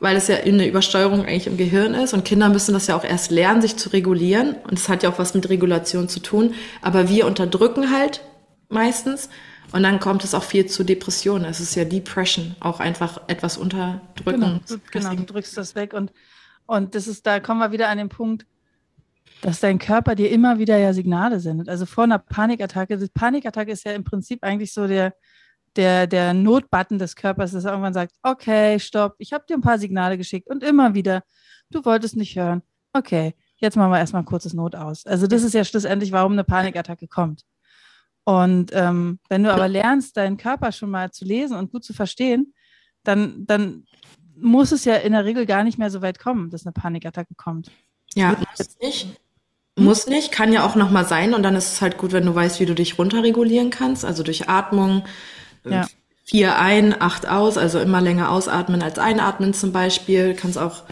weil es ja eine Übersteuerung eigentlich im Gehirn ist. Und Kinder müssen das ja auch erst lernen, sich zu regulieren. Und es hat ja auch was mit Regulation zu tun. Aber wir unterdrücken halt meistens. Und dann kommt es auch viel zu Depressionen. Es ist ja Depression, auch einfach etwas unterdrücken. Genau, du, genau, du drückst das weg. Und, und das ist, da kommen wir wieder an den Punkt, dass dein Körper dir immer wieder ja Signale sendet. Also vor einer Panikattacke, die Panikattacke ist ja im Prinzip eigentlich so der, der, der Notbutton des Körpers, dass er irgendwann sagt, okay, stopp, ich habe dir ein paar Signale geschickt und immer wieder, du wolltest nicht hören. Okay, jetzt machen wir erstmal ein kurzes Not aus. Also das ist ja schlussendlich, warum eine Panikattacke kommt. Und ähm, wenn du aber lernst, deinen Körper schon mal zu lesen und gut zu verstehen, dann, dann muss es ja in der Regel gar nicht mehr so weit kommen, dass eine Panikattacke kommt. Ja, muss nicht. Muss nicht, kann ja auch nochmal sein. Und dann ist es halt gut, wenn du weißt, wie du dich runterregulieren kannst. Also durch Atmung. Ja. Vier ein, acht aus, also immer länger ausatmen als einatmen zum Beispiel. Kannst auch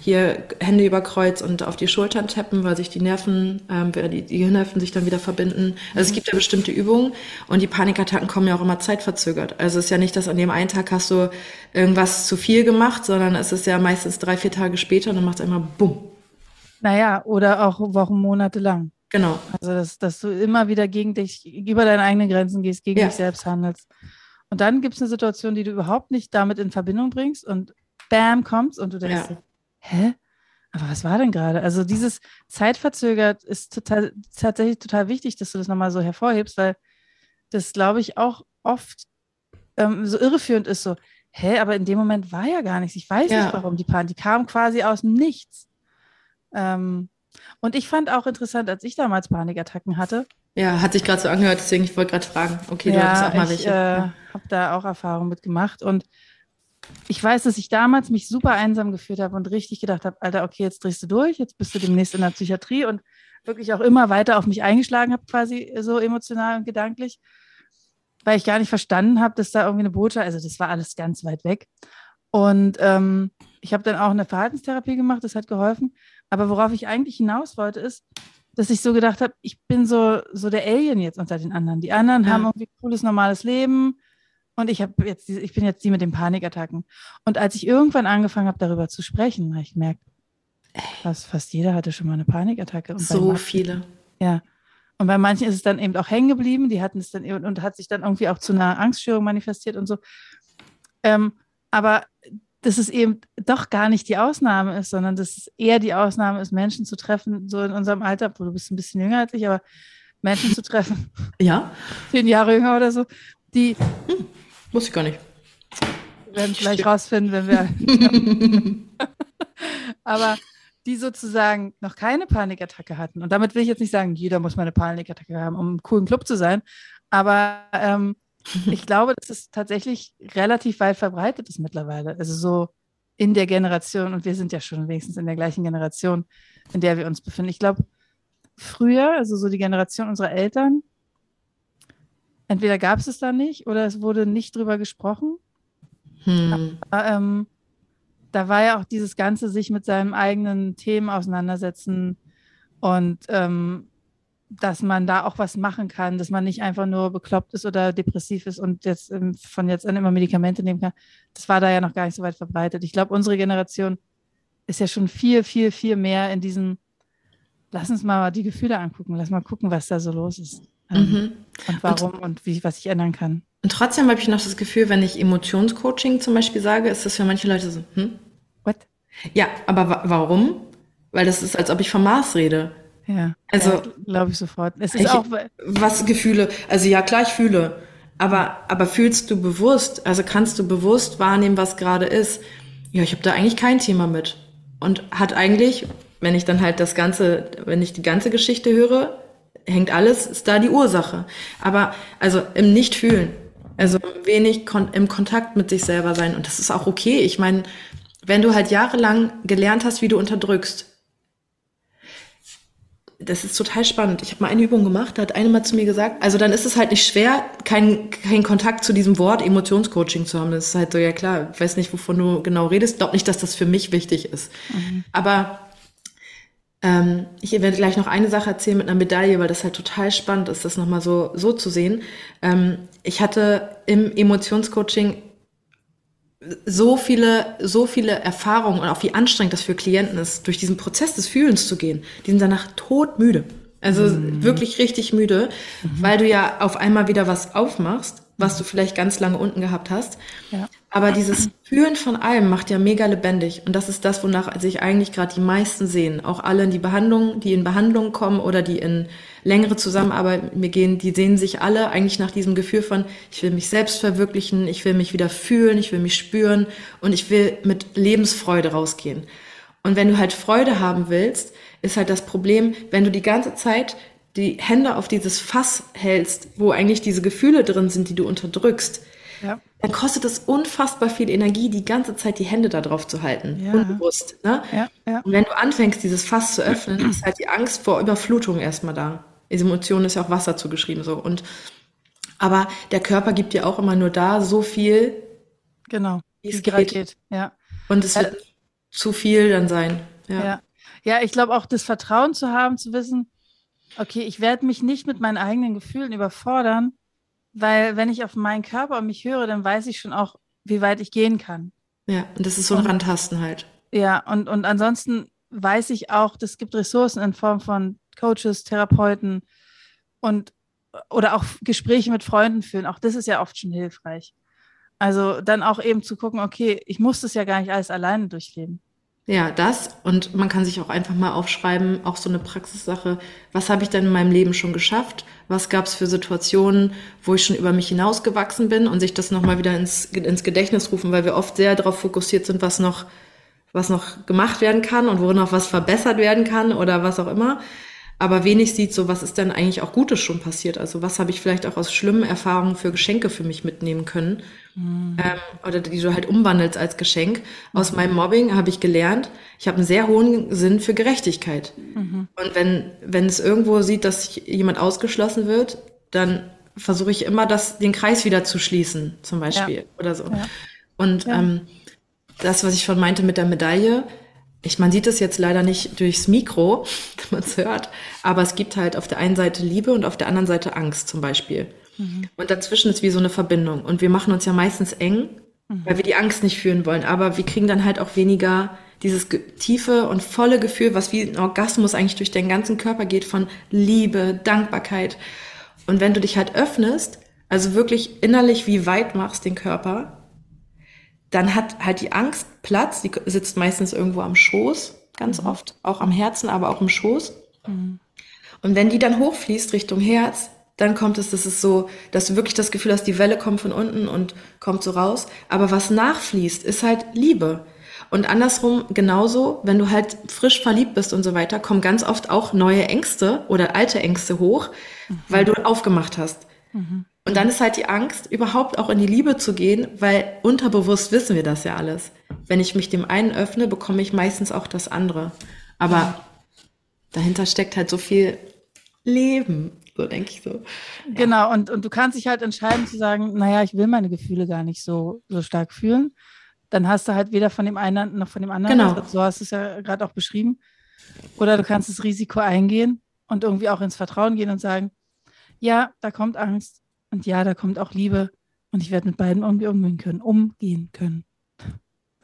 hier Hände über Kreuz und auf die Schultern tappen, weil sich die Nerven, ähm, die, die Gehirnnerven sich dann wieder verbinden. Also es gibt ja bestimmte Übungen und die Panikattacken kommen ja auch immer zeitverzögert. Also es ist ja nicht, dass an dem einen Tag hast du irgendwas zu viel gemacht, sondern es ist ja meistens drei, vier Tage später und dann macht es einmal bumm. Naja, oder auch Wochen, Monate lang. Genau. Also, dass, dass du immer wieder gegen dich, über deine eigenen Grenzen gehst, gegen Ja. dich selbst handelst. Und dann gibt es eine Situation, die du überhaupt nicht damit in Verbindung bringst und bam, kommt's und du denkst, Ja. Hä? Aber was war denn gerade? Also dieses zeitverzögert ist total, tatsächlich total wichtig, dass du das nochmal so hervorhebst, weil das, glaube ich, auch oft ähm, so irreführend ist, so, hä, aber in dem Moment war ja gar nichts. Ich weiß Ja. nicht, warum die Panik, die kam quasi aus dem Nichts. Ähm, und ich fand auch interessant, als ich damals Panikattacken hatte, Ja, hat sich gerade so angehört, deswegen ich wollte gerade fragen. Okay, du hattest auch mal ich welche. äh, Ja. habe da auch Erfahrung mitgemacht und ich weiß, dass ich damals mich super einsam gefühlt habe und richtig gedacht habe, Alter, okay, jetzt drehst du durch, jetzt bist du demnächst in der Psychiatrie und wirklich auch immer weiter auf mich eingeschlagen habe, quasi so emotional und gedanklich, weil ich gar nicht verstanden habe, dass da irgendwie eine Botschaft, also das war alles ganz weit weg. Und ähm, ich habe dann auch eine Verhaltenstherapie gemacht, das hat geholfen. Aber worauf ich eigentlich hinaus wollte, ist, dass ich so gedacht habe, ich bin so, so der Alien jetzt unter den anderen. Die anderen Ja. haben irgendwie ein cooles, normales Leben und ich, habe jetzt ich bin jetzt die mit den Panikattacken. Und als ich irgendwann angefangen habe, darüber zu sprechen, habe ich gemerkt, fast, fast jeder hatte schon mal eine Panikattacke. Und So manchen- viele. ja. Und bei manchen ist es dann eben auch hängen geblieben, die hatten es dann eben und hat sich dann irgendwie auch zu einer Angststörung manifestiert und so. Ähm, aber dass es eben doch gar nicht die Ausnahme ist, sondern dass es eher die Ausnahme ist, Menschen zu treffen, so in unserem Alter, wo du bist ein bisschen jünger als ich, aber Menschen zu treffen, Ja, zehn Jahre jünger oder so, die wusste ich gar nicht. werden es gleich rausfinden, wenn wir. aber die sozusagen noch keine Panikattacke hatten. Und damit will ich jetzt nicht sagen, jeder muss mal eine Panikattacke haben, um im coolen Club zu sein. Aber ähm, ich glaube, dass es tatsächlich relativ weit verbreitet ist mittlerweile. Also so in der Generation, und wir sind ja schon wenigstens in der gleichen Generation, in der wir uns befinden. Ich glaube, früher, also so die Generation unserer Eltern, entweder gab es es da nicht oder es wurde nicht drüber gesprochen. Hm. Ähm, da war ja auch dieses Ganze sich mit seinen eigenen Themen auseinandersetzen und ähm, dass man da auch was machen kann, dass man nicht einfach nur bekloppt ist oder depressiv ist und jetzt ähm, von jetzt an immer Medikamente nehmen kann. Das war da ja noch gar nicht so weit verbreitet. Ich glaube, unsere Generation ist ja schon viel, viel, viel mehr in diesem, lass uns mal die Gefühle angucken, lass mal gucken, was da so los ist Mhm. und warum und, wie, was ich ändern kann. Und trotzdem habe ich noch das Gefühl, wenn ich Emotionscoaching zum Beispiel sage, ist das für manche Leute so, hm? What? Ja, aber wa warum? Weil das ist, als ob ich vom Mars rede. Ja, Also- ja, glaube ich sofort. Es ist Ich- auch, Was Gefühle? Also ja, klar, ich fühle. Aber, aber fühlst du bewusst, also kannst du bewusst wahrnehmen, was gerade ist? Ja, ich habe da eigentlich kein Thema mit. Und hat eigentlich, wenn ich dann halt das Ganze, wenn ich die ganze Geschichte höre, hängt alles, ist da die Ursache. Aber also im Nicht-Fühlen, also wenig kon im Kontakt mit sich selber sein. Und das ist auch okay. Ich meine, wenn du halt jahrelang gelernt hast, wie du unterdrückst, das ist total spannend. Ich habe mal eine Übung gemacht, da hat eine mal zu mir gesagt, also dann ist es halt nicht schwer, keinen keinen Kontakt zu diesem Wort Emotionscoaching zu haben. Das ist halt so, ja klar, ich weiß nicht, wovon du genau redest. Glaub nicht, dass das für mich wichtig ist. Aber ähm, ich werde gleich noch eine Sache erzählen mit einer Medaille, weil das halt total spannend ist, das nochmal so, so zu sehen. Ähm, ich hatte im Emotionscoaching so viele, so viele Erfahrungen und auch wie anstrengend das für Klienten ist, durch diesen Prozess des Fühlens zu gehen. Die sind danach todmüde. Also wirklich richtig müde, weil du ja auf einmal wieder was aufmachst, was du vielleicht ganz lange unten gehabt hast. Ja. Aber dieses Fühlen von allem macht ja mega lebendig. Und das ist das, wonach sich eigentlich gerade die meisten sehen. Auch alle in die Behandlung, die in Behandlung kommen oder die in längere Zusammenarbeit mit mir gehen, die sehen sich alle eigentlich nach diesem Gefühl von, ich will mich selbst verwirklichen, ich will mich wieder fühlen, ich will mich spüren und ich will mit Lebensfreude rausgehen. Und wenn du halt Freude haben willst, ist halt das Problem, wenn du die ganze Zeit die Hände auf dieses Fass hältst, wo eigentlich diese Gefühle drin sind, die du unterdrückst, ja, dann kostet es unfassbar viel Energie, die ganze Zeit die Hände da drauf zu halten. Ja. Unbewusst. Ne? ja. Und wenn du anfängst, dieses Fass zu öffnen, ist halt die Angst vor Überflutung erstmal da. Diese Emotion ist ja auch Wasser zugeschrieben so. Und aber der Körper gibt dir auch immer nur da so viel Genau. Wie es geht. geht. Ja. und es wird zu viel dann sein. Ja. Ja, ja ich glaube auch das Vertrauen zu haben, zu wissen, okay, ich werde mich nicht mit meinen eigenen Gefühlen überfordern, weil wenn ich auf meinen Körper und mich höre, dann weiß ich schon auch, wie weit ich gehen kann. ja. Und das ist so ein Und- Randtasten halt. Ja, und, und ansonsten weiß ich auch, das gibt Ressourcen in Form von Coaches, Therapeuten und oder auch Gespräche mit Freunden führen. Auch das ist ja oft schon hilfreich. Also dann auch eben zu gucken, okay, ich muss das ja gar nicht alles alleine durchleben. Ja, das. Und man kann sich auch einfach mal aufschreiben, auch so eine Praxissache, was habe ich denn in meinem Leben schon geschafft? Was gab es für Situationen, wo ich schon über mich hinausgewachsen bin und sich das nochmal wieder ins, ins Gedächtnis rufen, weil wir oft sehr darauf fokussiert sind, was noch, was noch gemacht werden kann und worin noch was verbessert werden kann oder was auch immer aber wenig sieht so, was ist denn eigentlich auch Gutes schon passiert? Also was habe ich vielleicht auch aus schlimmen Erfahrungen für Geschenke für mich mitnehmen können? Mhm. Ähm, oder die du halt umwandelst als Geschenk. Aus mhm. meinem Mobbing habe ich gelernt, ich habe einen sehr hohen Sinn für Gerechtigkeit. Mhm. Und wenn, wenn es irgendwo sieht, dass jemand ausgeschlossen wird, dann versuche ich immer, das, den Kreis wieder zu schließen, zum Beispiel. Ja. Oder so. Ja. Und ja. Ähm, das, was ich schon meinte mit der Medaille, ich, man sieht es jetzt leider nicht durchs Mikro, wenn man es hört, aber es gibt halt auf der einen Seite Liebe und auf der anderen Seite Angst zum Beispiel. Mhm. Und dazwischen ist wie so eine Verbindung. Und wir machen uns ja meistens eng, mhm. weil wir die Angst nicht fühlen wollen. Aber wir kriegen dann halt auch weniger dieses tiefe und volle Gefühl, was wie ein Orgasmus eigentlich durch deinen ganzen Körper geht von Liebe, Dankbarkeit. Und wenn du dich halt öffnest, also wirklich innerlich wie weit machst den Körper, dann hat halt die Angst Platz, die sitzt meistens irgendwo am Schoß, ganz mhm. oft, auch am Herzen, aber auch im Schoß. Mhm. Und wenn die dann hochfließt Richtung Herz, dann kommt es, das ist so, dass du wirklich das Gefühl hast, die Welle kommt von unten und kommt so raus. Aber was nachfließt, ist halt Liebe. Und andersrum genauso, wenn du halt frisch verliebt bist und so weiter, kommen ganz oft auch neue Ängste oder alte Ängste hoch, mhm. weil du aufgemacht hast. Mhm. Und dann ist halt die Angst, überhaupt auch in die Liebe zu gehen, weil unterbewusst wissen wir das ja alles. Wenn ich mich dem einen öffne, bekomme ich meistens auch das andere. Aber dahinter steckt halt so viel Leben, so denke ich so. Genau, und, und du kannst dich halt entscheiden zu sagen, naja, ich will meine Gefühle gar nicht so, so stark fühlen. Dann hast du halt weder von dem einen noch von dem anderen. Genau. So hast du es ja gerade auch beschrieben. Oder du kannst das Risiko eingehen und irgendwie auch ins Vertrauen gehen und sagen, ja, da kommt Angst und ja, da kommt auch Liebe und ich werde mit beiden irgendwie umgehen können, umgehen können.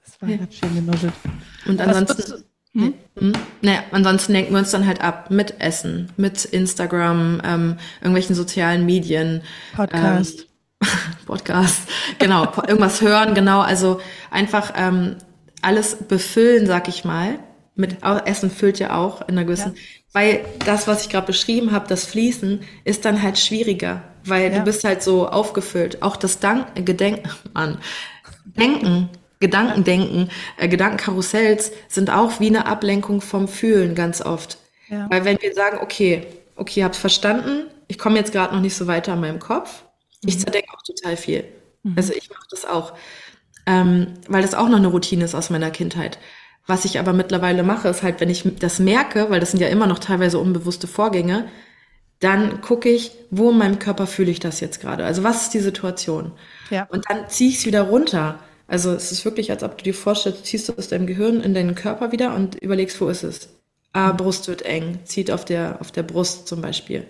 Das war ja. ganz schön genuschelt. Und ansonsten, hm? Hm? Naja, ansonsten lenken wir uns dann halt ab mit Essen, mit Instagram, ähm, irgendwelchen sozialen Medien. Podcast. Ähm, Podcast, genau, irgendwas hören, genau, also einfach ähm, alles befüllen, sag ich mal. Mit Essen füllt ja auch in einer gewissen, ja. weil das, was ich gerade beschrieben habe, das Fließen, ist dann halt schwieriger, weil ja. du bist halt so aufgefüllt. Auch das Dank, Gedenken an, Denken Gedankendenken, äh, Gedankenkarussells sind auch wie eine Ablenkung vom Fühlen ganz oft. Ja. Weil wenn wir sagen, okay, okay, hab's verstanden, ich komme jetzt gerade noch nicht so weiter an meinem Kopf, mhm. ich zerdenke auch total viel. Mhm. Also ich mache das auch, ähm, weil das auch noch eine Routine ist aus meiner Kindheit. Was ich aber mittlerweile mache, ist halt, wenn ich das merke, weil das sind ja immer noch teilweise unbewusste Vorgänge, dann gucke ich, wo in meinem Körper fühle ich das jetzt gerade? Also was ist die Situation? Ja. Und dann ziehe ich es wieder runter. Also es ist wirklich, als ob du dir vorstellst, ziehst du aus deinem Gehirn in deinen Körper wieder und überlegst, wo ist es? Ah, Brust wird eng, zieht auf der, auf der Brust zum Beispiel.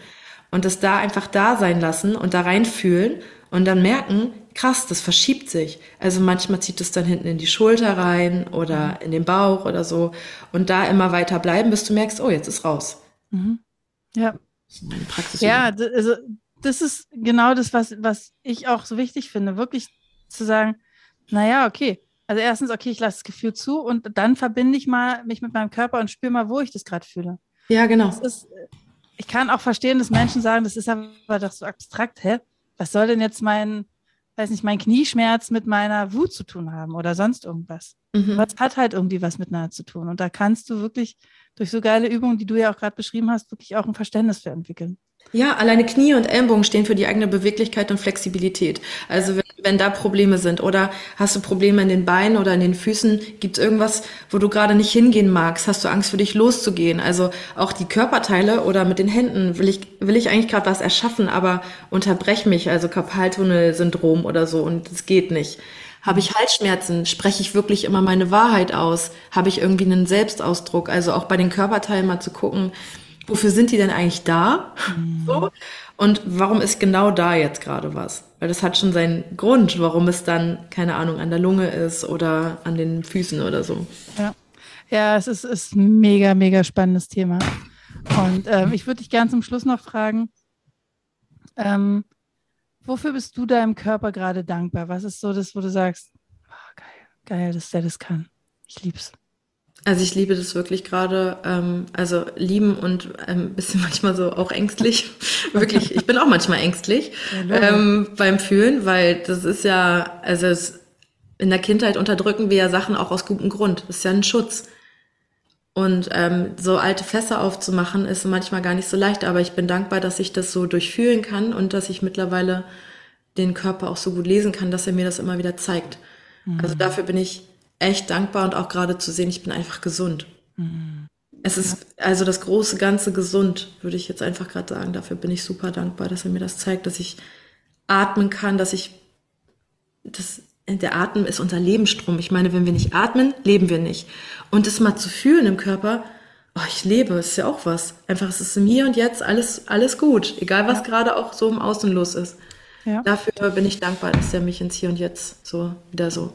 Und das da einfach da sein lassen und da reinfühlen und dann merken, krass, das verschiebt sich. Also manchmal zieht es dann hinten in die Schulter rein oder in den Bauch oder so. Und da immer weiter bleiben, bis du merkst, oh, jetzt ist raus. Mhm. Ja. Ja, also das ist genau das, was, was ich auch so wichtig finde, wirklich zu sagen, naja, okay. Also erstens, okay, ich lasse das Gefühl zu und dann verbinde ich mal mich mit meinem Körper und spüre mal, wo ich das gerade fühle. Ja, genau. Ist, ich kann auch verstehen, dass Menschen sagen, das ist aber doch so abstrakt, hä? Was soll denn jetzt mein, weiß nicht, mein Knieschmerz mit meiner Wut zu tun haben oder sonst irgendwas? Mhm. Aber es hat halt irgendwie was miteinander zu tun. Und da kannst du wirklich durch so geile Übungen, die du ja auch gerade beschrieben hast, wirklich auch ein Verständnis für entwickeln. Ja, alleine Knie und Ellenbogen stehen für die eigene Beweglichkeit und Flexibilität. Also wenn, wenn da Probleme sind oder hast du Probleme in den Beinen oder in den Füßen, gibt es irgendwas, wo du gerade nicht hingehen magst, hast du Angst für dich loszugehen. Also auch die Körperteile oder mit den Händen will ich, will ich eigentlich gerade was erschaffen, aber unterbrech mich, also Karpaltunnel-Syndrom oder so und es geht nicht. Habe ich Halsschmerzen? Spreche ich wirklich immer meine Wahrheit aus? Habe ich irgendwie einen Selbstausdruck? Also auch bei den Körperteilen mal zu gucken, wofür sind die denn eigentlich da? Mhm. So. Und warum ist genau da jetzt gerade was? Weil das hat schon seinen Grund, warum es dann, keine Ahnung, an der Lunge ist oder an den Füßen oder so. Ja, ja es ist, ist ein mega, mega spannendes Thema. Und ähm, ich würde dich gerne zum Schluss noch fragen, ähm, wofür bist du deinem Körper gerade dankbar? Was ist so das, wo du sagst, oh, geil, geil, dass der das kann. Ich lieb's. Also ich liebe das wirklich gerade, ähm, also lieben und ein ähm, bisschen manchmal so auch ängstlich. wirklich, ich bin auch manchmal ängstlich ja, ähm, beim Fühlen, weil das ist ja, also es, in der Kindheit unterdrücken wir ja Sachen auch aus gutem Grund. Das ist ja ein Schutz. Und ähm, so alte Fässer aufzumachen, ist manchmal gar nicht so leicht, aber ich bin dankbar, dass ich das so durchfühlen kann und dass ich mittlerweile den Körper auch so gut lesen kann, dass er mir das immer wieder zeigt. Mhm. Also dafür bin ich echt dankbar und auch gerade zu sehen, ich bin einfach gesund. Mhm. Es ist also das große Ganze gesund, würde ich jetzt einfach gerade sagen. Dafür bin ich super dankbar, dass er mir das zeigt, dass ich atmen kann, dass ich das der Atem ist unser Lebensstrom. Ich meine, wenn wir nicht atmen, leben wir nicht. Und das mal zu fühlen im Körper, oh, ich lebe, ist ja auch was. Einfach, es ist im Hier und Jetzt alles, alles gut. Egal, was ja. gerade auch so im Außen los ist. Ja. Dafür bin ich dankbar, dass er mich ins Hier und Jetzt so wieder so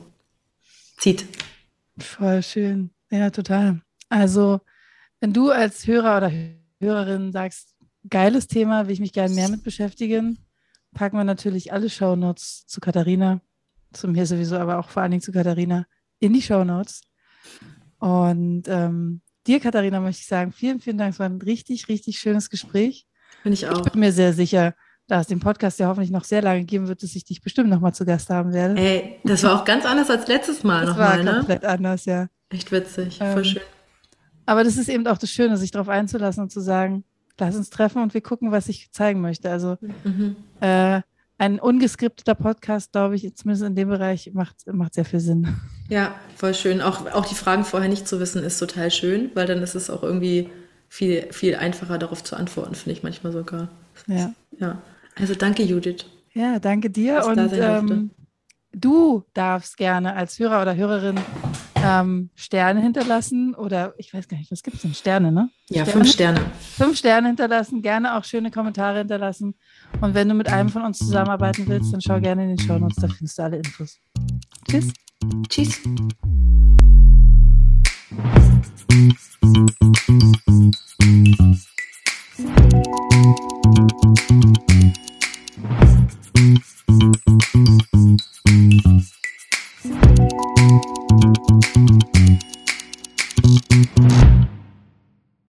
zieht. Voll schön. Ja, total. Also, wenn du als Hörer oder Hörerin sagst, geiles Thema, will ich mich gerne mehr mit beschäftigen, packen wir natürlich alle Shownotes zu Katharina, zu mir sowieso, aber auch vor allen Dingen zu Katharina in die Shownotes. Und ähm, dir, Katharina, möchte ich sagen, vielen, vielen Dank. Es war ein richtig, richtig schönes Gespräch. Bin ich auch. Ich bin mir sehr sicher, da es den Podcast ja hoffentlich noch sehr lange geben wird, dass ich dich bestimmt noch mal zu Gast haben werde. Ey, das war auch ganz anders als letztes Mal das nochmal, ne? komplett anders, ja. Echt witzig, voll ähm, schön. Aber das ist eben auch das Schöne, sich darauf einzulassen und zu sagen, lass uns treffen und wir gucken, was ich zeigen möchte. Also mhm. äh, ein ungeskripteter Podcast, glaube ich, zumindest in dem Bereich, macht, macht sehr viel Sinn. Ja, voll schön. Auch, auch die Fragen vorher nicht zu wissen, ist total schön, weil dann ist es auch irgendwie viel, viel einfacher, darauf zu antworten, finde ich manchmal sogar. Ja. Ja. Also danke, Judith. Ja, danke dir. Und ähm, du darfst gerne als Hörer oder Hörerin ähm, Sterne hinterlassen oder ich weiß gar nicht, was gibt es denn? Sterne, ne? Ja, Sterne? fünf Sterne. Fünf Sterne hinterlassen, gerne auch schöne Kommentare hinterlassen. Und wenn du mit einem von uns zusammenarbeiten willst, dann schau gerne in den Show Notes, da findest du alle Infos. Tschüss. Tschüss. Thank you. Thank you.